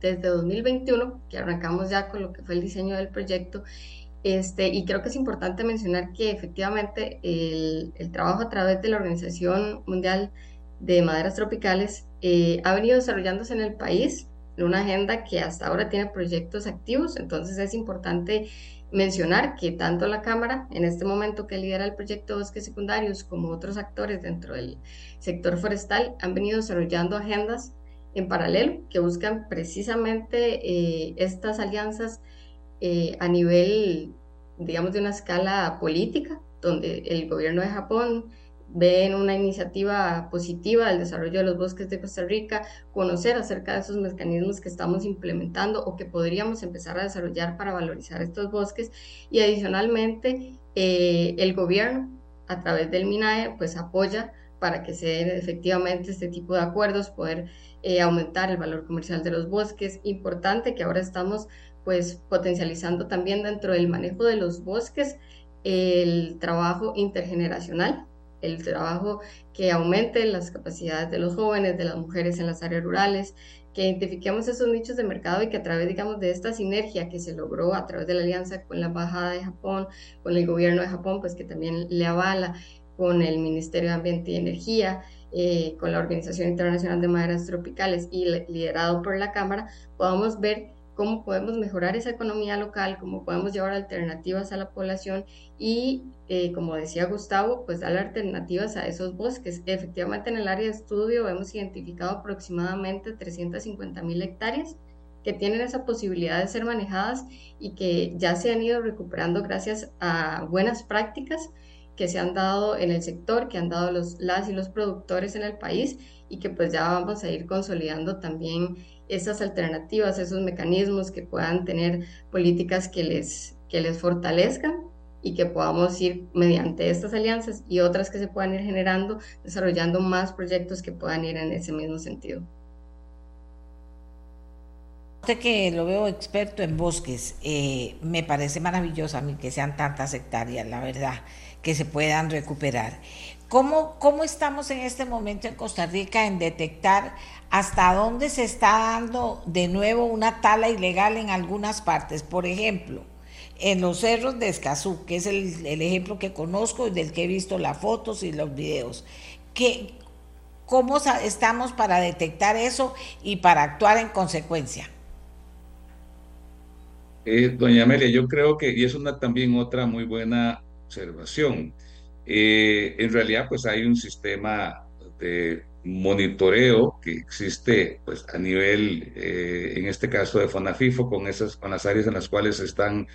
desde 2021, que arrancamos ya con lo que fue el diseño del proyecto este, y creo que es importante mencionar que efectivamente el, trabajo a través de la Organización Mundial de Maderas Tropicales eh, ha venido desarrollándose en el país en una agenda que hasta ahora tiene proyectos activos, entonces es importante mencionar que tanto la Cámara, en este momento que lidera el proyecto Bosques Secundarios, como otros actores dentro del sector forestal, han venido desarrollando agendas en paralelo que buscan precisamente eh, estas alianzas eh, a nivel, digamos, de una escala política, donde el gobierno de Japón ve en una iniciativa positiva del desarrollo de los bosques de Costa Rica, conocer acerca de esos mecanismos que estamos implementando o que podríamos empezar a desarrollar para valorizar estos bosques y adicionalmente eh, el gobierno a través del MINAE pues apoya para que se den efectivamente este tipo de acuerdos, poder eh, aumentar el valor comercial de los bosques. Importante que ahora estamos pues potencializando también dentro del manejo de los bosques el trabajo intergeneracional, el trabajo que aumente las capacidades de los jóvenes, de las mujeres en las áreas rurales, que identifiquemos esos nichos de mercado y que a través, digamos, de esta sinergia que se logró a través de la alianza con la Embajada de Japón, con el gobierno de Japón, pues que también le avala, con el Ministerio de Ambiente y Energía, eh, con la Organización Internacional de Maderas Tropicales y liderado por la Cámara, podamos ver cómo podemos mejorar esa economía local, cómo podemos llevar alternativas a la población y, eh, como decía Gustavo, pues dar alternativas a esos bosques. Efectivamente, en el área de estudio hemos identificado aproximadamente 350 mil hectáreas que tienen esa posibilidad de ser manejadas y que ya se han ido recuperando gracias a buenas prácticas que se han dado en el sector, que han dado los, las y los productores en el país y que pues ya vamos a ir consolidando también esas alternativas, esos mecanismos que puedan tener políticas que les, que les fortalezcan y que podamos ir mediante estas alianzas y otras que se puedan ir generando, desarrollando más proyectos que puedan ir en ese mismo sentido. Usted que lo veo experto en bosques, eh, me parece maravilloso a mí que sean tantas hectáreas, la verdad, que se puedan recuperar. ¿Cómo, ¿Cómo estamos en este momento en Costa Rica en detectar hasta dónde se está dando de nuevo una tala ilegal en algunas partes? Por ejemplo, en los cerros de Escazú, que es el, ejemplo que conozco y del que he visto las fotos y los videos. ¿Qué, ¿Cómo estamos para detectar eso y para actuar en consecuencia? Eh, doña Amelia, yo creo que, y es una también otra muy buena observación, eh, en realidad, pues hay un sistema de monitoreo que existe pues, a nivel, eh, en este caso de FONAFIFO, con, esas, con las áreas en las cuales se están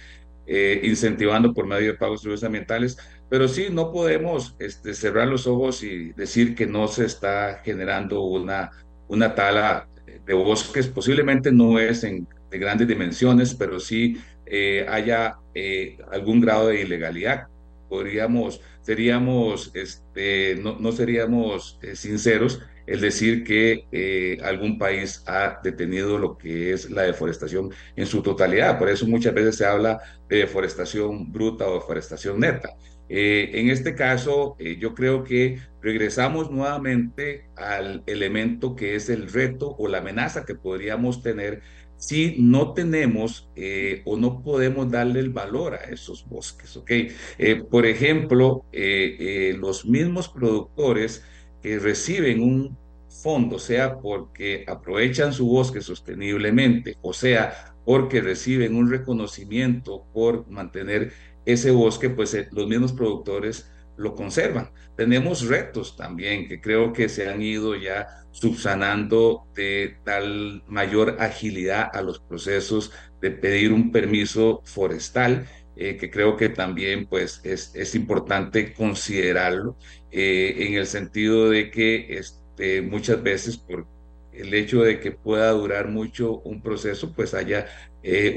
eh, incentivando por medio de pagos de ambientales, pero sí no podemos este, cerrar los ojos y decir que no se está generando una, una tala de bosques, posiblemente no es en, de grandes dimensiones, pero sí eh, haya eh, algún grado de ilegalidad. Podríamos, seríamos, este, no, no seríamos eh, sinceros el decir que algún país ha detenido lo que es la deforestación en su totalidad. Por eso muchas veces se habla de deforestación bruta o deforestación neta. Eh, en este caso, eh, yo creo que regresamos nuevamente al elemento que es el reto o la amenaza que podríamos tener si no tenemos eh, o no podemos darle el valor a esos bosques. ¿okay? por ejemplo, los mismos productores que reciben un fondo, sea porque aprovechan su bosque sosteniblemente, o sea, porque reciben un reconocimiento por mantener ese bosque, pues eh, los mismos productores lo conservan. Tenemos retos también que creo que se han ido ya subsanando de tal mayor agilidad a los procesos de pedir un permiso forestal, eh, que creo que también pues es, es importante considerarlo eh, en el sentido de que este, muchas veces por el hecho de que pueda durar mucho un proceso, pues haya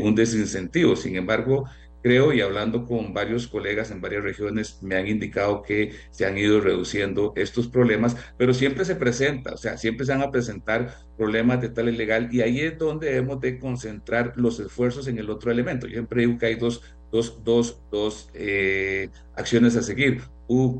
un desincentivo. Sin embargo, creo, y hablando con varios colegas en varias regiones, me han indicado que se han ido reduciendo estos problemas, pero siempre se presenta, o sea, siempre se van a presentar problemas de tal ilegal y ahí es donde debemos de concentrar los esfuerzos en el otro elemento. Yo siempre digo que hay dos, dos, dos, dos eh, acciones a seguir.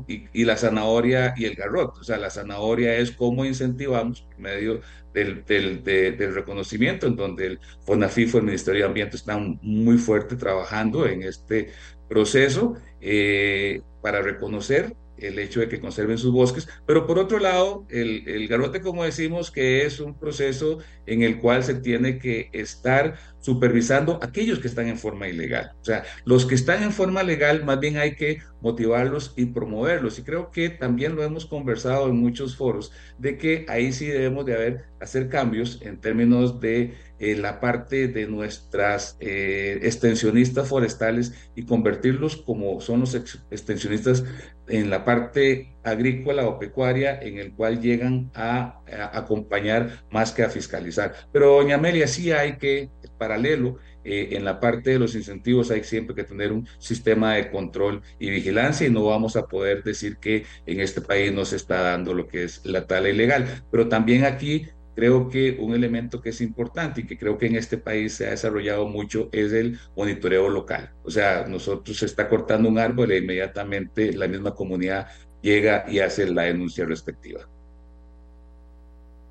y, la zanahoria y el garrote. O sea, la zanahoria es cómo incentivamos por medio del, del, reconocimiento, en donde el FONAFIFO, el Ministerio de Ambiente, están muy fuerte trabajando en este proceso eh, para reconocer el hecho de que conserven sus bosques, pero por otro lado, el, el garrote, como decimos, que es un proceso en el cual se tiene que estar supervisando aquellos que están en forma ilegal. O sea, los que están en forma legal, más bien hay que motivarlos y promoverlos. Y creo que también lo hemos conversado en muchos foros, de que ahí sí debemos de haber, hacer cambios en términos de eh, la parte de nuestras eh, extensionistas forestales y convertirlos como son los extensionistas en la parte agrícola o pecuaria en el cual llegan a, acompañar más que a fiscalizar. Pero doña Amelia, sí hay que, paralelo, eh, en la parte de los incentivos hay siempre que tener un sistema de control y vigilancia y no vamos a poder decir que en este país no se está dando lo que es la tala ilegal. Pero también aquí creo que un elemento que es importante y que creo que en este país se ha desarrollado mucho es el monitoreo local. O sea, nosotros se está cortando un árbol e inmediatamente la misma comunidad llega y hace la denuncia respectiva.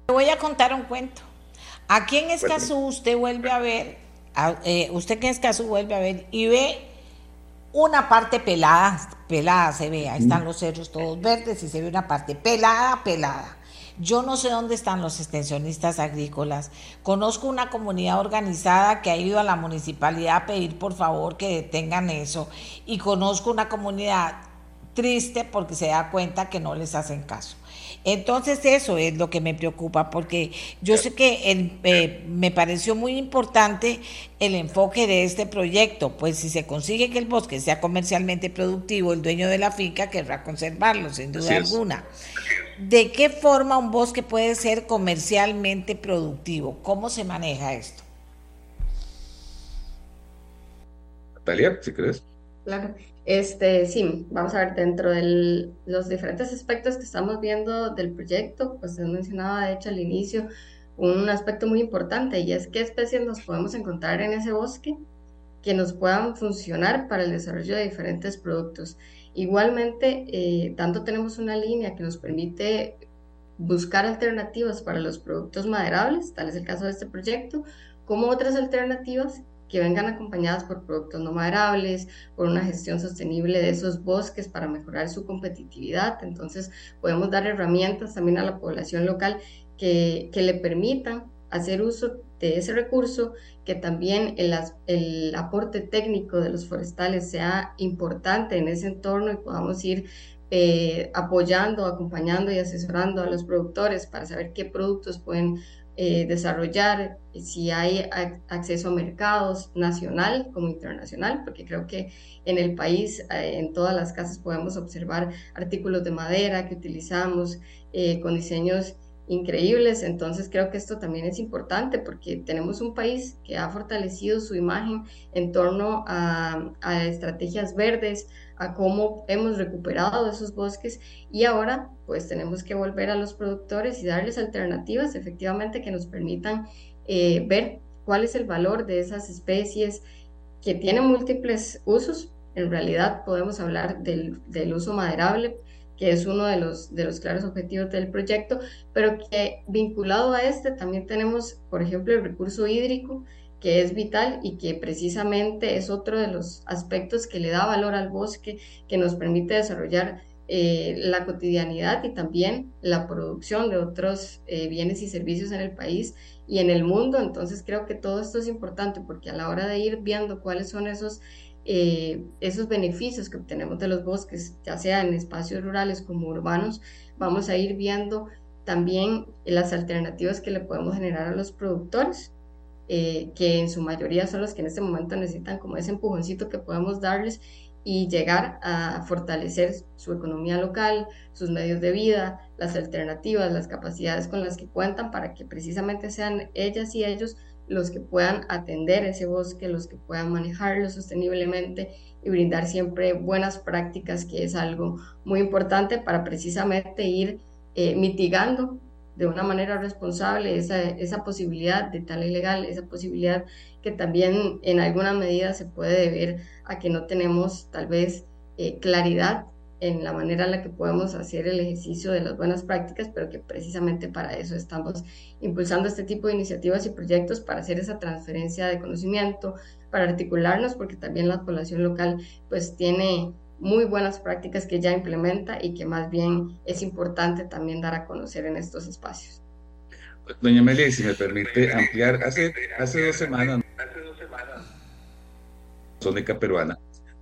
Te voy a contar un cuento. Aquí en Escazú usted vuelve a ver, eh, usted que en Escazú vuelve a ver y ve una parte pelada, pelada se ve, ahí están los cerros todos verdes y se ve una parte pelada, pelada. Yo no sé dónde están los extensionistas agrícolas. Conozco una comunidad organizada que ha ido a la municipalidad a pedir por favor que detengan eso. Y conozco una comunidad triste porque se da cuenta que no les hacen caso. Entonces eso es lo que me preocupa, porque yo sé que eh, me pareció muy importante el enfoque de este proyecto, pues si se consigue que el bosque sea comercialmente productivo, el dueño de la finca querrá conservarlo, sin duda alguna. ¿De qué forma un bosque puede ser comercialmente productivo? ¿Cómo se maneja esto? Natalia, si crees. Claro. Este, sí, vamos a ver, dentro de los diferentes aspectos que estamos viendo del proyecto, pues se mencionaba de hecho al inicio un aspecto muy importante y es qué especies nos podemos encontrar en ese bosque que nos puedan funcionar para el desarrollo de diferentes productos. Igualmente, eh, tanto tenemos una línea que nos permite buscar alternativas para los productos maderables, tal es el caso de este proyecto, como otras alternativas que vengan acompañadas por productos no maderables, por una gestión sostenible de esos bosques para mejorar su competitividad. Entonces podemos dar herramientas también a la población local que, que le permitan hacer uso de ese recurso, que también el, el aporte técnico de los forestales sea importante en ese entorno y podamos ir eh, apoyando, acompañando y asesorando a los productores para saber qué productos pueden eh, desarrollar, si hay acceso a mercados nacional como internacional, porque creo que en el país, eh, en todas las casas podemos observar artículos de madera que utilizamos eh, con diseños increíbles. Entonces creo que esto también es importante porque tenemos un país que ha fortalecido su imagen en torno a, estrategias verdes, a cómo hemos recuperado esos bosques y ahora pues tenemos que volver a los productores y darles alternativas efectivamente que nos permitan eh, ver cuál es el valor de esas especies que tienen múltiples usos. En realidad podemos hablar del, del uso maderable, que es uno de los, de los claros objetivos del proyecto, pero que vinculado a este también tenemos, por ejemplo, el recurso hídrico, que es vital y que precisamente es otro de los aspectos que le da valor al bosque, que nos permite desarrollar eh, la cotidianidad y también la producción de otros eh, bienes y servicios en el país y en el mundo. Entonces creo que todo esto es importante porque a la hora de ir viendo cuáles son esos eh, esos beneficios que obtenemos de los bosques, ya sea en espacios rurales como urbanos, vamos a ir viendo también las alternativas que le podemos generar a los productores, eh, que en su mayoría son los que en este momento necesitan como ese empujoncito que podemos darles y llegar a fortalecer su economía local, sus medios de vida, las alternativas, las capacidades con las que cuentan para que precisamente sean ellas y ellos los que puedan atender ese bosque, los que puedan manejarlo sosteniblemente y brindar siempre buenas prácticas, que es algo muy importante para precisamente ir eh, mitigando de una manera responsable esa, esa posibilidad de tal ilegal, esa posibilidad que también en alguna medida se puede deber a que no tenemos tal vez eh, claridad en la manera en la que podemos hacer el ejercicio de las buenas prácticas, pero que precisamente para eso estamos impulsando este tipo de iniciativas y proyectos para hacer esa transferencia de conocimiento, para articularnos, porque también la población local pues tiene muy buenas prácticas que ya implementa y que más bien es importante también dar a conocer en estos espacios. Doña Amelia, si me permite ampliar, hace, hace dos semanas, Sónica peruana,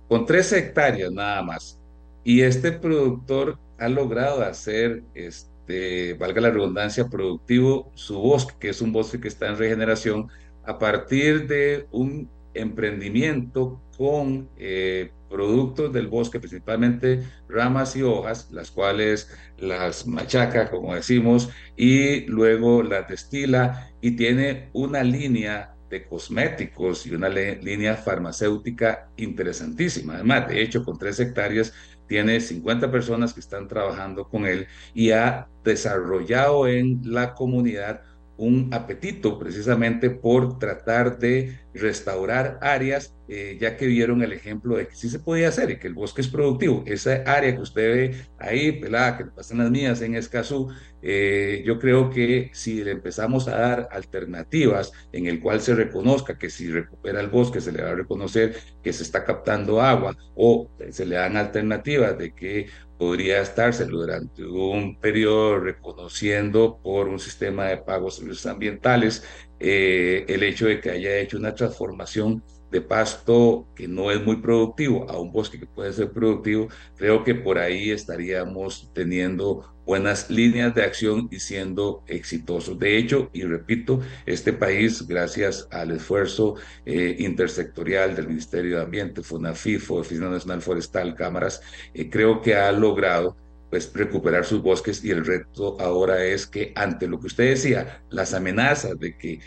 con 13 hectáreas nada más, y este productor ha logrado hacer, este, valga la redundancia, productivo su bosque, que es un bosque que está en regeneración, a partir de un emprendimiento con eh, productos del bosque, principalmente ramas y hojas, las cuales las machaca, como decimos, y luego las destila y tiene una línea de cosméticos y una línea farmacéutica interesantísima. Además, de hecho, con tres hectáreas tiene 50 personas que están trabajando con él y ha desarrollado en la comunidad un apetito precisamente por tratar de restaurar áreas, eh, ya que vieron el ejemplo de que sí se podía hacer y que el bosque es productivo. Esa área que usted ve ahí, pelada, que pasan las mías en Escazú, eh, yo creo que si le empezamos a dar alternativas en el cual se reconozca que si recupera el bosque se le va a reconocer que se está captando agua o se le dan alternativas de que podría estarse durante un periodo reconociendo por un sistema de pagos ambientales eh, el hecho de que haya hecho una transformación de pasto que no es muy productivo a un bosque que puede ser productivo, creo que por ahí estaríamos teniendo buenas líneas de acción y siendo exitosos. De hecho, y repito, este país, gracias al esfuerzo eh, intersectorial del Ministerio de Ambiente, FUNAFIFO, Oficina Nacional Forestal, cámaras, eh, creo que ha logrado pues recuperar sus bosques y el reto ahora es que ante lo que usted decía, las amenazas de que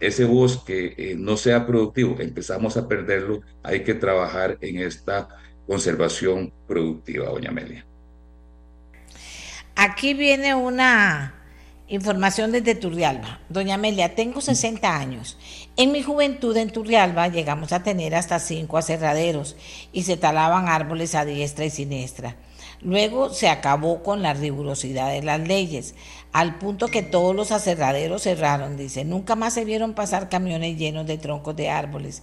ese bosque eh, no sea productivo, empezamos a perderlo, hay que trabajar en esta conservación productiva, doña Amelia. Aquí viene una información desde Turrialba. Doña Amelia, tengo 60 años. En mi juventud en Turrialba llegamos a tener hasta cinco aserraderos y se talaban árboles a diestra y siniestra. Luego se acabó con la rigurosidad de las leyes, al punto que todos los aserraderos cerraron, dice. Nunca más se vieron pasar camiones llenos de troncos de árboles.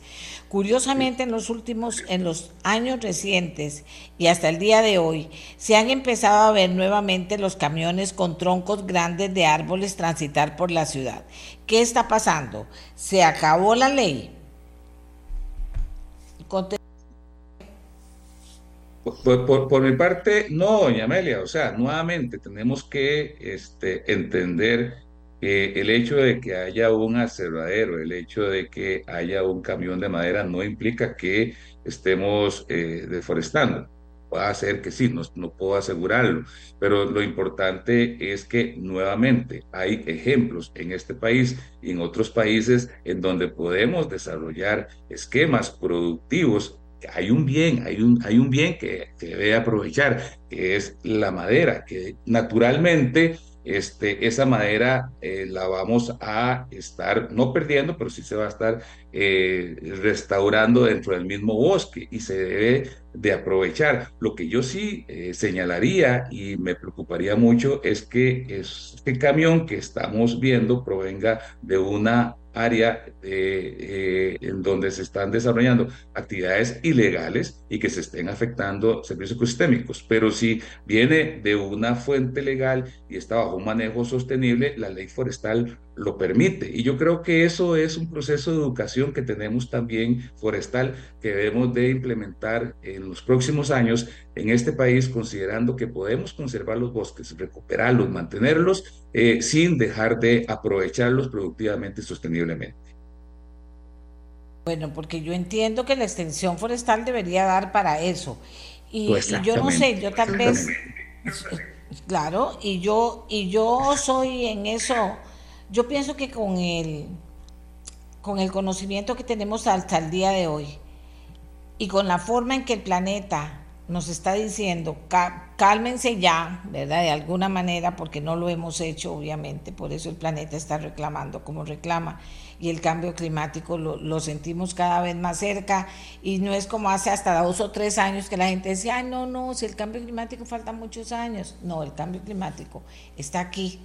Curiosamente, en los últimos, en los años recientes y hasta el día de hoy, se han empezado a ver nuevamente los camiones con troncos grandes de árboles transitar por la ciudad. ¿Qué está pasando? ¿Se acabó la ley? Por, mi parte, no, doña Amelia, o sea, nuevamente tenemos que este, entender que el hecho de que haya un aserradero, el hecho de que haya un camión de madera no implica que estemos eh, deforestando. pueda ser que sí, no, no puedo asegurarlo, pero lo importante es que nuevamente hay ejemplos en este país y en otros países en donde podemos desarrollar esquemas productivos hay un bien, hay un, hay un bien que, que debe aprovechar, que es la madera, que naturalmente este, esa madera eh, la vamos a estar, no perdiendo, pero sí se va a estar eh, restaurando dentro del mismo bosque y se debe de aprovechar. Lo que yo sí eh, señalaría y me preocuparía mucho es que este camión que estamos viendo provenga de una área eh, en donde se están desarrollando actividades ilegales y que se estén afectando servicios ecosistémicos. Pero si viene de una fuente legal y está bajo un manejo sostenible, la ley forestal lo permite. Y yo creo que eso es un proceso de educación que tenemos también forestal que debemos de implementar en los próximos años en este país, considerando que podemos conservar los bosques, recuperarlos, mantenerlos, eh, sin dejar de aprovecharlos productivamente y sosteniblemente. Bueno, porque yo entiendo que la extensión forestal debería dar para eso. Y, y yo no sé, yo tal vez, claro, y yo, y yo soy en eso yo pienso que con el, con el conocimiento que tenemos hasta el día de hoy y con la forma en que el planeta nos está diciendo, cálmense ya, ¿verdad? De alguna manera, porque no lo hemos hecho, obviamente, por eso el planeta está reclamando como reclama, y el cambio climático lo, sentimos cada vez más cerca, y no es como hace hasta dos o tres años que la gente decía, no, no, si el cambio climático falta muchos años. No, el cambio climático está aquí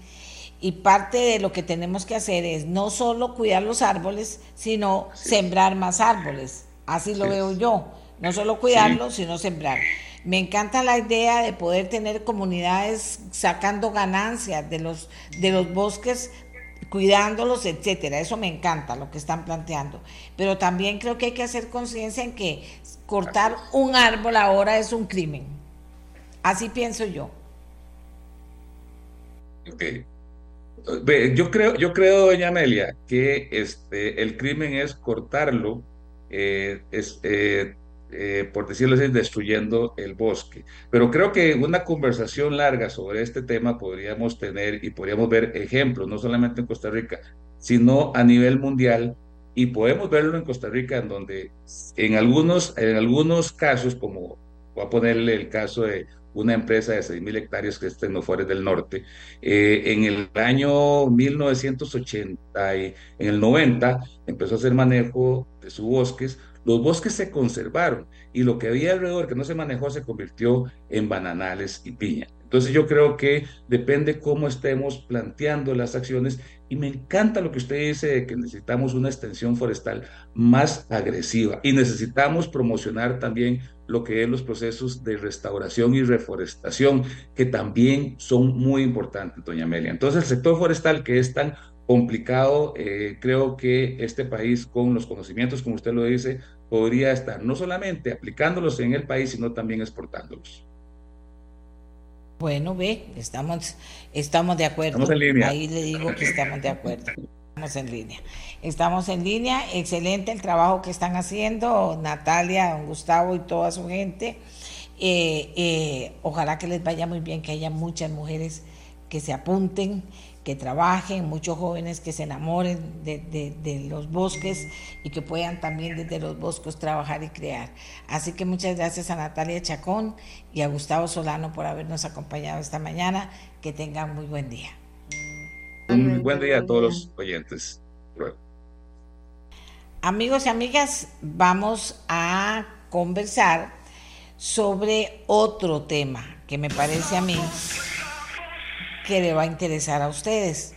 y parte de lo que tenemos que hacer es no solo cuidar los árboles, sino sembrar más árboles. Así lo veo yo. No solo cuidarlos, sino sembrar. Me encanta la idea de poder tener comunidades sacando ganancias de los, de los bosques cuidándolos, etcétera. Eso me encanta lo que están planteando. Pero también creo que hay que hacer conciencia en que cortar un árbol ahora es un crimen. Así pienso yo. Okay. Yo creo, yo creo, doña Amelia, que este, el crimen es cortarlo, eh, eh, eh, por decirlo así, destruyendo el bosque. Pero creo que una conversación larga sobre este tema podríamos tener y podríamos ver ejemplos, no solamente en Costa Rica, sino a nivel mundial. Y podemos verlo en Costa Rica, en donde en algunos, en algunos casos, como voy a ponerle el caso de una empresa de 6.000 hectáreas que es Tecnofores del Norte. Eh, en el año 1980 y en el 90 empezó a hacer manejo de sus bosques. Los bosques se conservaron y lo que había alrededor que no se manejó se convirtió en bananales y piña. Entonces yo creo que depende cómo estemos planteando las acciones y me encanta lo que usted dice de que necesitamos una extensión forestal más agresiva y necesitamos promocionar también lo que es los procesos de restauración y reforestación, que también son muy importantes, doña Amelia. Entonces, el sector forestal que es tan complicado, eh, creo que este país, con los conocimientos, como usted lo dice, podría estar no solamente aplicándolos en el país, sino también exportándolos. Bueno, ve, estamos, estamos de acuerdo. Estamos en línea. Ahí le digo que estamos de acuerdo. Estamos en línea. Estamos en línea. Excelente el trabajo que están haciendo Natalia, don Gustavo y toda su gente. Eh, eh, ojalá que les vaya muy bien, que haya muchas mujeres que se apunten, que trabajen, muchos jóvenes que se enamoren de, los bosques y que puedan también desde los bosques trabajar y crear. Así que muchas gracias a Natalia Chacón y a Gustavo Solano por habernos acompañado esta mañana. Que tengan muy buen día. Buen día a todos los oyentes. Amigos y amigas, vamos a conversar sobre otro tema que me parece a mí que le va a interesar a ustedes.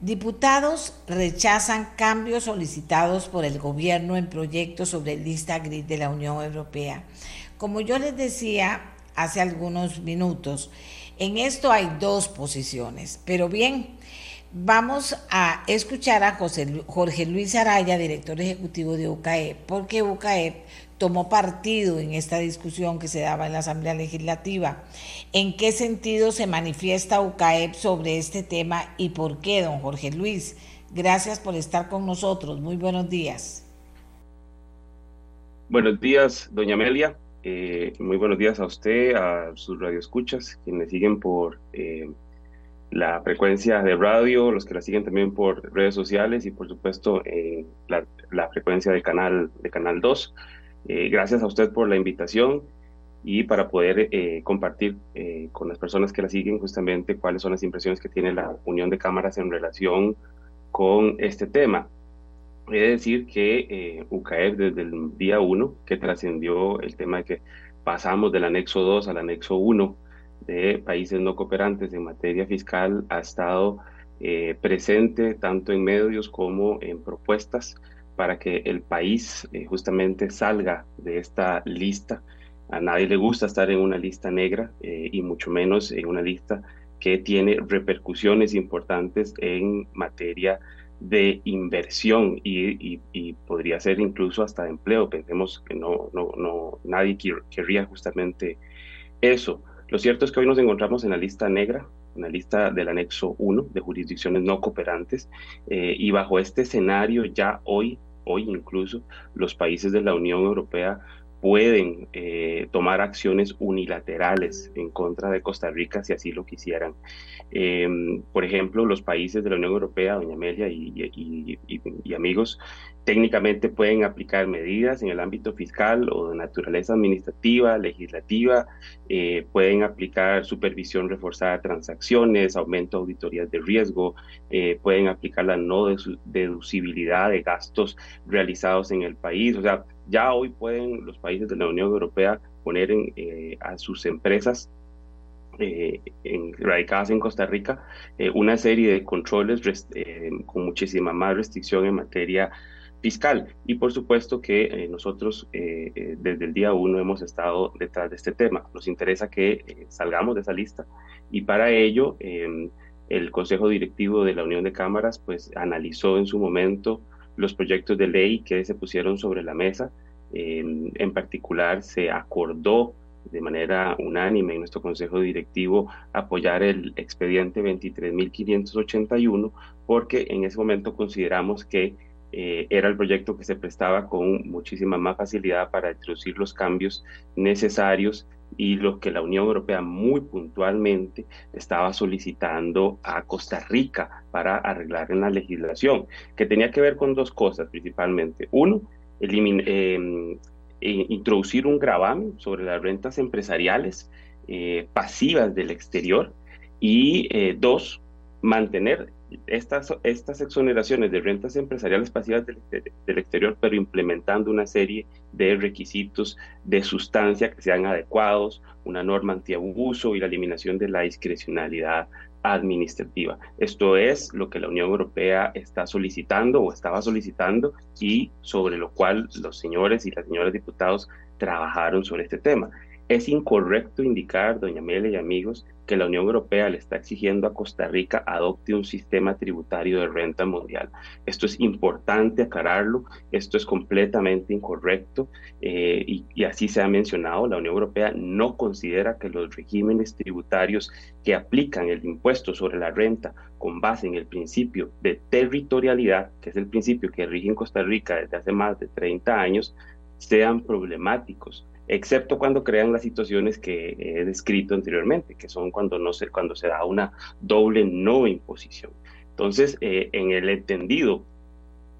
Diputados rechazan cambios solicitados por el gobierno en proyectos sobre lista gris de la Unión Europea. Como yo les decía hace algunos minutos, en esto hay dos posiciones, pero bien, vamos a escuchar a José, Jorge Luis Araya, director ejecutivo de UCAE, porque UCAE tomó partido en esta discusión que se daba en la Asamblea Legislativa. ¿En qué sentido se manifiesta UCAEP sobre este tema y por qué, don Jorge Luis? Gracias por estar con nosotros. Muy buenos días. Buenos días, doña Amelia. Eh, muy buenos días a usted, a sus radioescuchas, quienes siguen por eh, la frecuencia de radio, los que la siguen también por redes sociales y por supuesto en la, frecuencia de canal, de canal 2. Eh, gracias a usted por la invitación y para poder compartir con las personas que la siguen justamente cuáles son las impresiones que tiene la Unión de Cámaras en relación con este tema. He de decir que eh, UCAEF desde el día 1, que trascendió el tema de que pasamos del anexo 2 al anexo 1 de países no cooperantes en materia fiscal, ha estado eh, presente tanto en medios como en propuestas para que el país eh, justamente salga de esta lista. A nadie le gusta estar en una lista negra y mucho menos en una lista que tiene repercusiones importantes en materia de inversión y, podría ser incluso hasta de empleo. Pensemos que no, no, no nadie querría justamente eso. Lo cierto es que hoy nos encontramos en la lista negra, en la lista del anexo 1 de jurisdicciones no cooperantes, eh, y bajo este escenario ya hoy, hoy incluso, los países de la Unión Europea pueden eh, tomar acciones unilaterales en contra de Costa Rica si así lo quisieran. Em, por ejemplo, los países de la Unión Europea, doña Amelia y, amigos, técnicamente pueden aplicar medidas en el ámbito fiscal o de naturaleza administrativa, legislativa, eh, pueden aplicar supervisión reforzada de transacciones, aumento de auditorías de riesgo, eh, pueden aplicar la no deducibilidad de gastos realizados en el país. O sea, ya hoy pueden los países de la Unión Europea poner eh, a sus empresas eh, radicadas en Costa Rica eh, una serie de controles con muchísima más restricción en materia fiscal. Y por supuesto que nosotros desde el día uno hemos estado detrás de este tema. Nos interesa que salgamos de esa lista y para ello el Consejo Directivo de la Unión de Cámaras pues analizó en su momento los proyectos de ley que se pusieron sobre la mesa. en particular, se acordó de manera unánime en nuestro Consejo Directivo apoyar el expediente 23.581 porque en ese momento consideramos que eh, era el proyecto que se prestaba con muchísima más facilidad para introducir los cambios necesarios y lo que la Unión Europea muy puntualmente estaba solicitando a Costa Rica para arreglar en la legislación, que tenía que ver con dos cosas principalmente. Uno, em, introducir un gravamen sobre las rentas empresariales eh, pasivas del exterior y eh, dos, mantener estas, estas exoneraciones de rentas empresariales pasivas del, exterior, pero implementando una serie de requisitos de sustancia que sean adecuados, una norma antiabuso y la eliminación de la discrecionalidad administrativa. Esto es lo que la Unión Europea está solicitando o estaba solicitando y sobre lo cual los señores y las señoras diputados trabajaron sobre este tema. Es incorrecto indicar, doña Mele y amigos, que la Unión Europea le está exigiendo a Costa Rica adopte un sistema tributario de renta mundial. Esto es importante aclararlo, esto es completamente incorrecto eh, y, y, así se ha mencionado, la Unión Europea no considera que los regímenes tributarios que aplican el impuesto sobre la renta con base en el principio de territorialidad, que es el principio que rige en Costa Rica desde hace más de 30 años, sean problemáticos excepto cuando crean las situaciones que he descrito anteriormente, que son cuando, no se, cuando se da una doble no imposición. Entonces, eh, en el entendido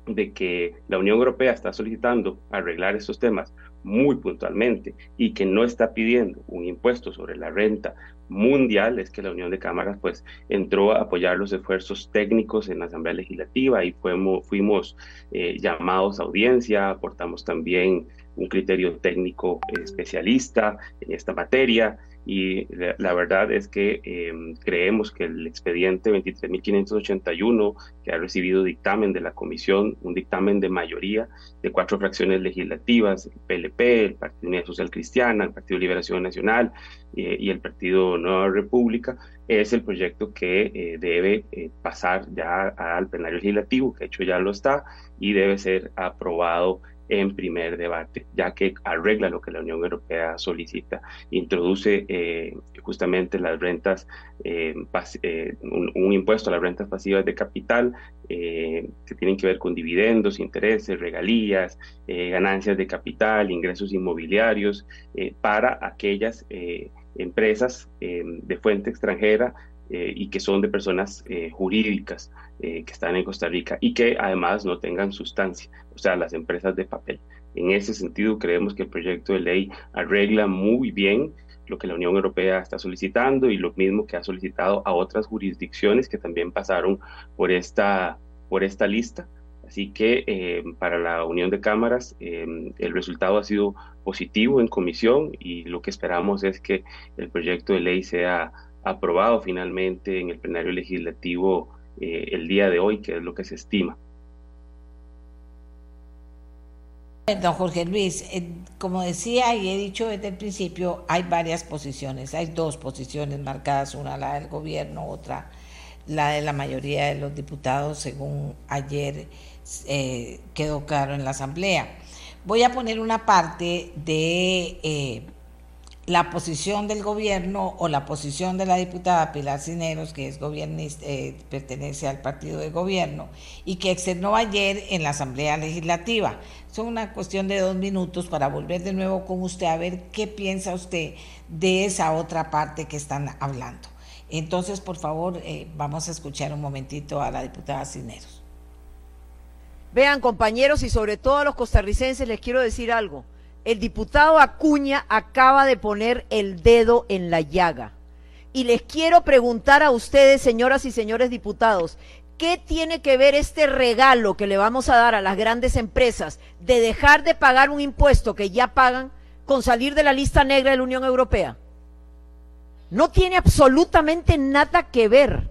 de que la Unión Europea está solicitando arreglar estos temas muy puntualmente y que no está pidiendo un impuesto sobre la renta mundial, es que la Unión de Cámaras pues entró a apoyar los esfuerzos técnicos en la Asamblea Legislativa y fuimos, eh, llamados a audiencia, aportamos también un criterio técnico especialista en esta materia y la, verdad es que em, creemos que el expediente 23.581, que ha recibido dictamen de la comisión, un dictamen de mayoría de cuatro fracciones legislativas, el PLP, el Partido Social Cristiana, el Partido Liberación Nacional eh, y el Partido Nueva República, es el proyecto que eh, debe eh, pasar ya al plenario legislativo, que de hecho ya lo está, y debe ser aprobado en primer debate, ya que arregla lo que la Unión Europea solicita, introduce eh, justamente las rentas, eh, eh, un, impuesto a las rentas pasivas de capital que tienen que ver con dividendos, intereses, regalías, ganancias de capital, ingresos inmobiliarios para aquellas empresas de fuente extranjera y que son de personas jurídicas que están en Costa Rica y que además no tengan sustancia o sea, las empresas de papel. En ese sentido, creemos que el proyecto de ley arregla muy bien lo que la Unión Europea está solicitando y lo mismo que ha solicitado a otras jurisdicciones que también pasaron por esta, por esta lista. Así que eh, para la Unión de Cámaras eh, el resultado ha sido positivo en comisión y lo que esperamos es que el proyecto de ley sea aprobado finalmente en el plenario legislativo eh, el día de hoy, que es lo que se estima. Don Jorge Luis, eh, como decía y he dicho desde el principio, hay varias posiciones, hay dos posiciones marcadas, una la del gobierno, otra la de la mayoría de los diputados, según ayer eh, quedó claro en la Asamblea. Voy a poner una parte de la posición del gobierno o la posición de la diputada Pilar Cineros, que es eh, pertenece al partido de gobierno, y que externó ayer en la Asamblea Legislativa. Son una cuestión de dos minutos para volver de nuevo con usted a ver qué piensa usted de esa otra parte que están hablando. Entonces, por favor, eh, vamos a escuchar un momentito a la diputada Cineros. Vean, compañeros, y sobre todo a los costarricenses, les quiero decir algo el diputado Acuña acaba de poner el dedo en la llaga. Y les quiero preguntar a ustedes, señoras y señores diputados, ¿qué tiene que ver este regalo que le vamos a dar a las grandes empresas de dejar de pagar un impuesto que ya pagan con salir de la lista negra de la Unión Europea? No tiene absolutamente nada que ver.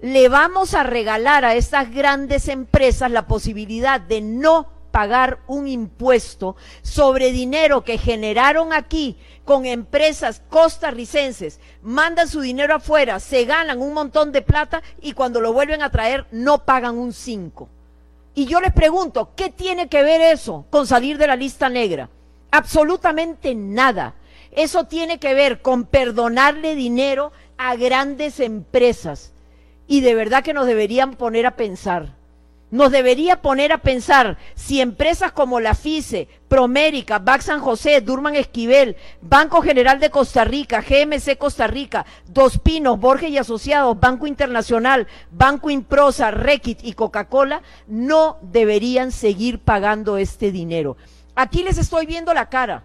Le vamos a regalar a estas grandes empresas la posibilidad de no pagar un impuesto sobre dinero que generaron aquí con empresas costarricenses, mandan su dinero afuera, se ganan un montón de plata y cuando lo vuelven a traer no pagan un 5. Y yo les pregunto, ¿qué tiene que ver eso con salir de la lista negra? Absolutamente nada. Eso tiene que ver con perdonarle dinero a grandes empresas. Y de verdad que nos deberían poner a pensar nos debería poner a pensar si empresas como la FICE, Promérica, Bac San José, Durman Esquivel, Banco General de Costa Rica, GMC Costa Rica, Dos Pinos, Borges y Asociados, Banco Internacional, Banco Improsa, Requit y Coca-Cola no deberían seguir pagando este dinero. Aquí les estoy viendo la cara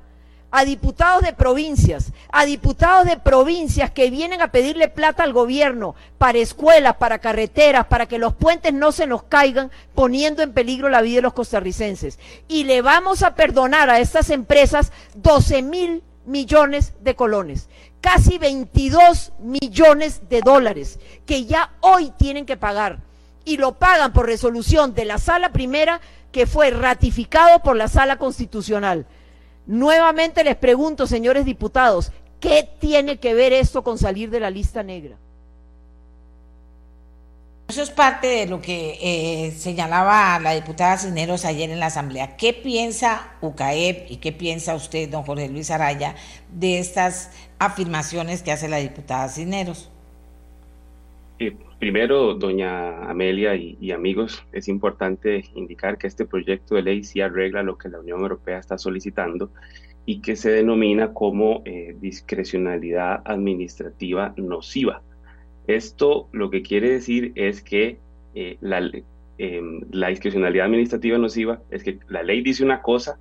a diputados de provincias, a diputados de provincias que vienen a pedirle plata al gobierno para escuelas, para carreteras, para que los puentes no se nos caigan, poniendo en peligro la vida de los costarricenses. Y le vamos a perdonar a estas empresas 12 mil millones de colones, casi 22 millones de dólares que ya hoy tienen que pagar. Y lo pagan por resolución de la sala primera que fue ratificado por la sala constitucional. Nuevamente les pregunto, señores diputados, ¿qué tiene que ver esto con salir de la lista negra? Eso es parte de lo que eh, señalaba la diputada Cisneros ayer en la Asamblea. ¿Qué piensa UCAEP y qué piensa usted, don Jorge Luis Araya, de estas afirmaciones que hace la diputada Cisneros? Eh, primero, doña Amelia y, amigos, es importante indicar que este proyecto de ley sí arregla lo que la Unión Europea está solicitando y que se denomina como eh, discrecionalidad administrativa nociva. Esto lo que quiere decir es que eh, em, la discrecionalidad administrativa nociva es que la ley dice una cosa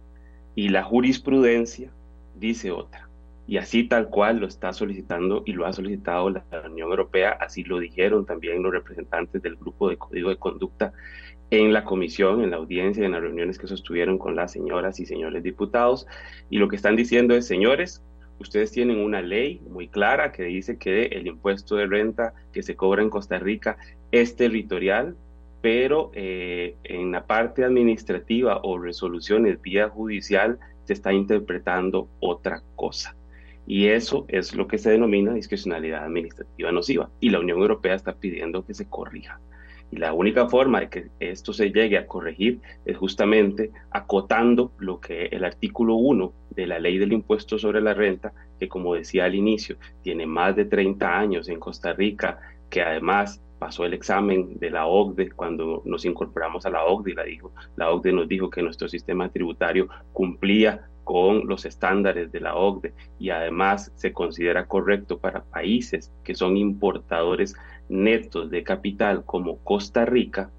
y la jurisprudencia dice otra y así tal cual lo está solicitando y lo ha solicitado la Unión Europea, así lo dijeron también los representantes del grupo de código de conducta en la comisión, en la audiencia, en las reuniones que sostuvieron con las señoras y señores diputados, y lo que están diciendo es, señores, ustedes tienen una ley muy clara que dice que el impuesto de renta que se cobra en Costa Rica es territorial, pero eh, en la parte administrativa o resoluciones vía judicial se está interpretando otra cosa. Y eso es lo que se denomina discrecionalidad administrativa nociva. Y la Unión Europea está pidiendo que se corrija, Y la única forma de que esto se llegue a corregir es justamente acotando lo que el artículo 1 de la ley del impuesto sobre la renta, que como decía al inicio, tiene más de 30 años en Costa Rica, que además pasó el examen de la OCDE cuando nos incorporamos a la OCDE la, dijo, la OCDE nos dijo que nuestro sistema tributario cumplía con los estándares de la OCDE y además se considera correcto para países que son importadores netos de capital como Costa Rica,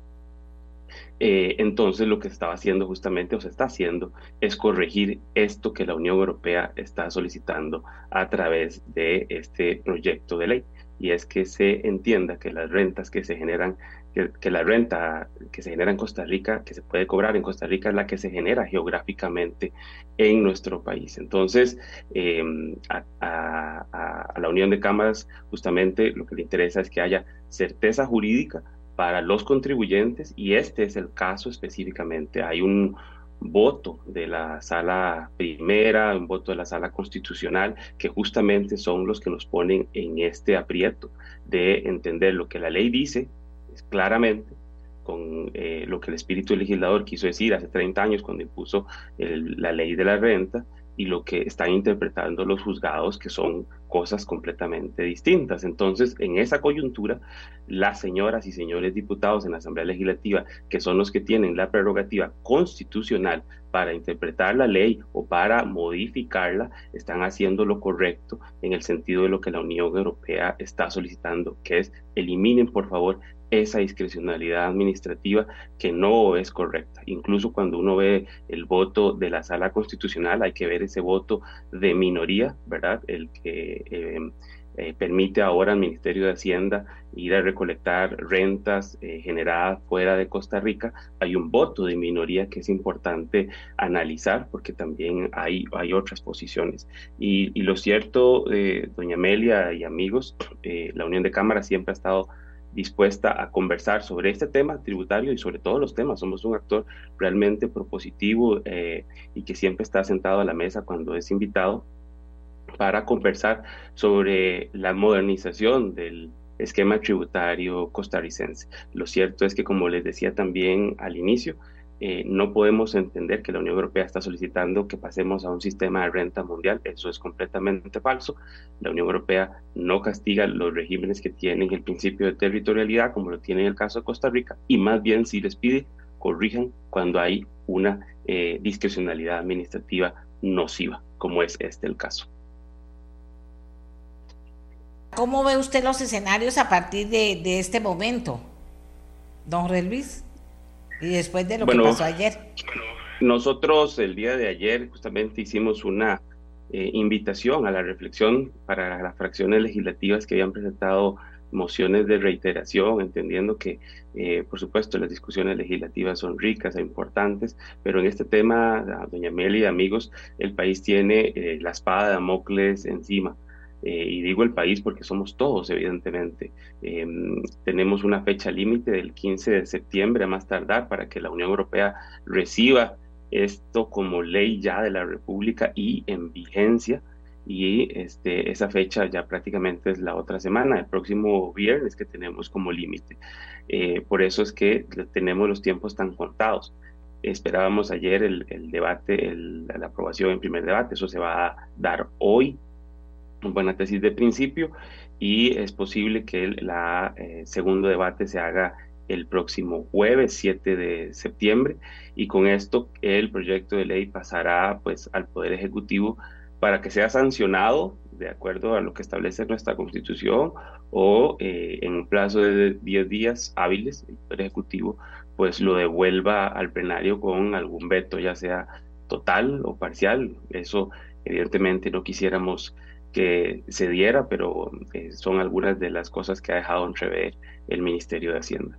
eh, entonces lo que estaba haciendo justamente o se está haciendo es corregir esto que la Unión Europea está solicitando a través de este proyecto de ley. Y es que se entienda que las rentas que se generan, que, la renta que se genera en Costa Rica, que se puede cobrar en Costa Rica, es la que se genera geográficamente en nuestro país. Entonces, em, a, a la Unión de Cámaras justamente lo que le interesa es que haya certeza jurídica para los contribuyentes y este es el caso específicamente. Hay un voto de la sala primera, un voto de la sala constitucional, que justamente son los que nos ponen en este aprieto de entender lo que la ley dice claramente con eh, lo que el espíritu legislador quiso decir hace 30 años cuando impuso la ley de la renta y lo que están interpretando los juzgados, que son cosas completamente distintas. Entonces, en esa coyuntura, las señoras y señores diputados en la Asamblea Legislativa, que son los que tienen la prerrogativa constitucional para interpretar la ley o para modificarla, están haciendo lo correcto en el sentido de lo que la Unión Europea está solicitando, que es eliminen por favor esa discrecionalidad administrativa que no es correcta. Incluso cuando uno ve el voto de la sala constitucional, hay que ver ese voto de minoría, ¿verdad? El que eh, eh, permite ahora al Ministerio de Hacienda ir a recolectar rentas eh, generadas fuera de Costa Rica. Hay un voto de minoría que es importante analizar porque también hay, hay otras posiciones. Y, y lo cierto, doña Amelia y amigos, la Unión de Cámaras siempre ha estado dispuesta a conversar sobre este tema tributario y sobre todos los temas. Somos un actor realmente propositivo eh, y que siempre está sentado a la mesa cuando es invitado para conversar sobre la modernización del esquema tributario costarricense. Lo cierto es que, como les decía también al inicio, eh, no podemos entender que la Unión Europea está solicitando que pasemos a un sistema de renta mundial. Eso es completamente falso. La Unión Europea no castiga los regímenes que tienen el principio de territorialidad, como lo tiene en el caso de Costa Rica, y más bien si les pide, corrijan cuando hay una eh, discrecionalidad administrativa nociva, como es este el caso. ¿Cómo ve usted los escenarios a partir de, este momento, don Relvis? Y después de lo que pasó ayer. Nosotros el día de ayer justamente hicimos una eh, invitación a la reflexión para las fracciones legislativas que habían presentado mociones de reiteración, entendiendo que, eh, por supuesto, las discusiones legislativas son ricas e importantes, pero en este tema, doña Meli, amigos, el país tiene eh, la espada de Damocles encima. Eh, y digo el país porque somos todos, evidentemente. Em, tenemos una fecha límite del 15 de septiembre a más tardar para que la Unión Europea reciba esto como ley ya de la República y en vigencia. Y este, esa fecha ya prácticamente es la otra semana, el próximo viernes que tenemos como límite. Eh, por eso es que tenemos los tiempos tan contados. Esperábamos ayer el, debate, la aprobación en primer debate, eso se va a dar hoy buena tesis de principio y es posible que el eh, segundo debate se haga el próximo jueves 7 de septiembre y con esto el proyecto de ley pasará pues al Poder Ejecutivo para que sea sancionado de acuerdo a lo que establece nuestra Constitución o eh, en un plazo de 10 días hábiles el Poder Ejecutivo pues lo devuelva al plenario con algún veto ya sea total o parcial. Eso evidentemente no quisiéramos que se diera, pero eh, son algunas de las cosas que ha dejado entrever el Ministerio de Hacienda.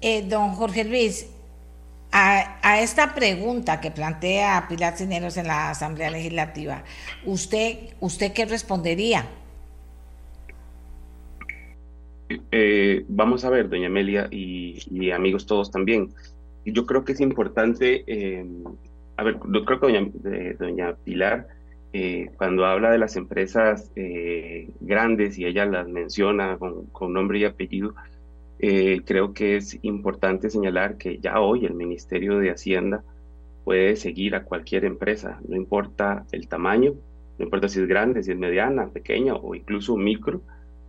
Eh, don Jorge Luis, a, esta pregunta que plantea Pilar Cineros en la Asamblea Legislativa, ¿usted, usted qué respondería? Eh, vamos a ver, doña Amelia y, amigos todos también. Yo creo que es importante, a ver, yo creo que doña, doña Pilar eh, cuando habla de las empresas eh, grandes y ella las menciona con, nombre y apellido, eh, creo que es importante señalar que ya hoy el Ministerio de Hacienda puede seguir a cualquier empresa, no importa el tamaño, no importa si es grande, si es mediana, pequeña o incluso micro,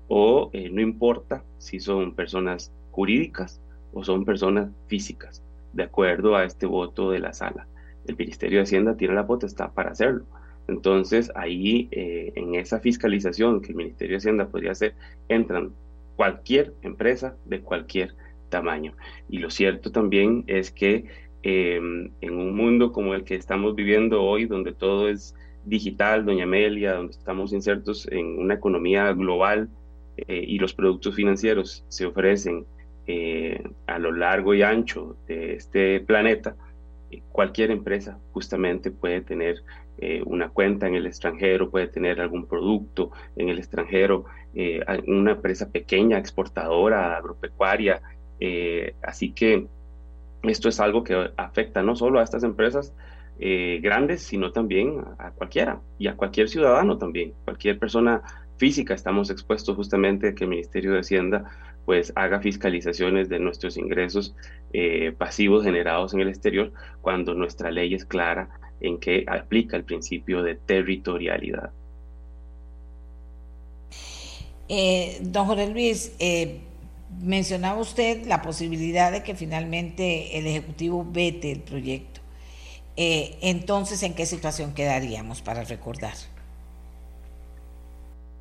o eh, no importa si son personas jurídicas o son personas físicas, de acuerdo a este voto de la sala. El Ministerio de Hacienda tiene la potestad para hacerlo. Entonces, ahí eh, en esa fiscalización que el Ministerio de Hacienda podría hacer, entran cualquier empresa de cualquier tamaño. Y lo cierto también es que em, en un mundo como el que estamos viviendo hoy, donde todo es digital, doña Amelia, donde estamos insertos en una economía global eh, y los productos financieros se ofrecen eh, a lo largo y ancho de este planeta, cualquier empresa justamente puede tener una cuenta en el extranjero, puede tener algún producto en el extranjero, una empresa pequeña, exportadora, agropecuaria. así que esto es algo que afecta no solo a estas empresas, eh, grandes, sino también a, cualquiera y a cualquier ciudadano también, cualquier persona física. Estamos expuestos justamente a que el Ministerio de Hacienda pues haga fiscalizaciones de nuestros ingresos eh, pasivos generados en el exterior cuando nuestra ley es clara en que aplica el principio de territorialidad. Eh, don Jorge Luis, mencionaba usted la posibilidad de que finalmente el Ejecutivo vete el proyecto. Eh, entonces, ¿en qué situación quedaríamos para recordar?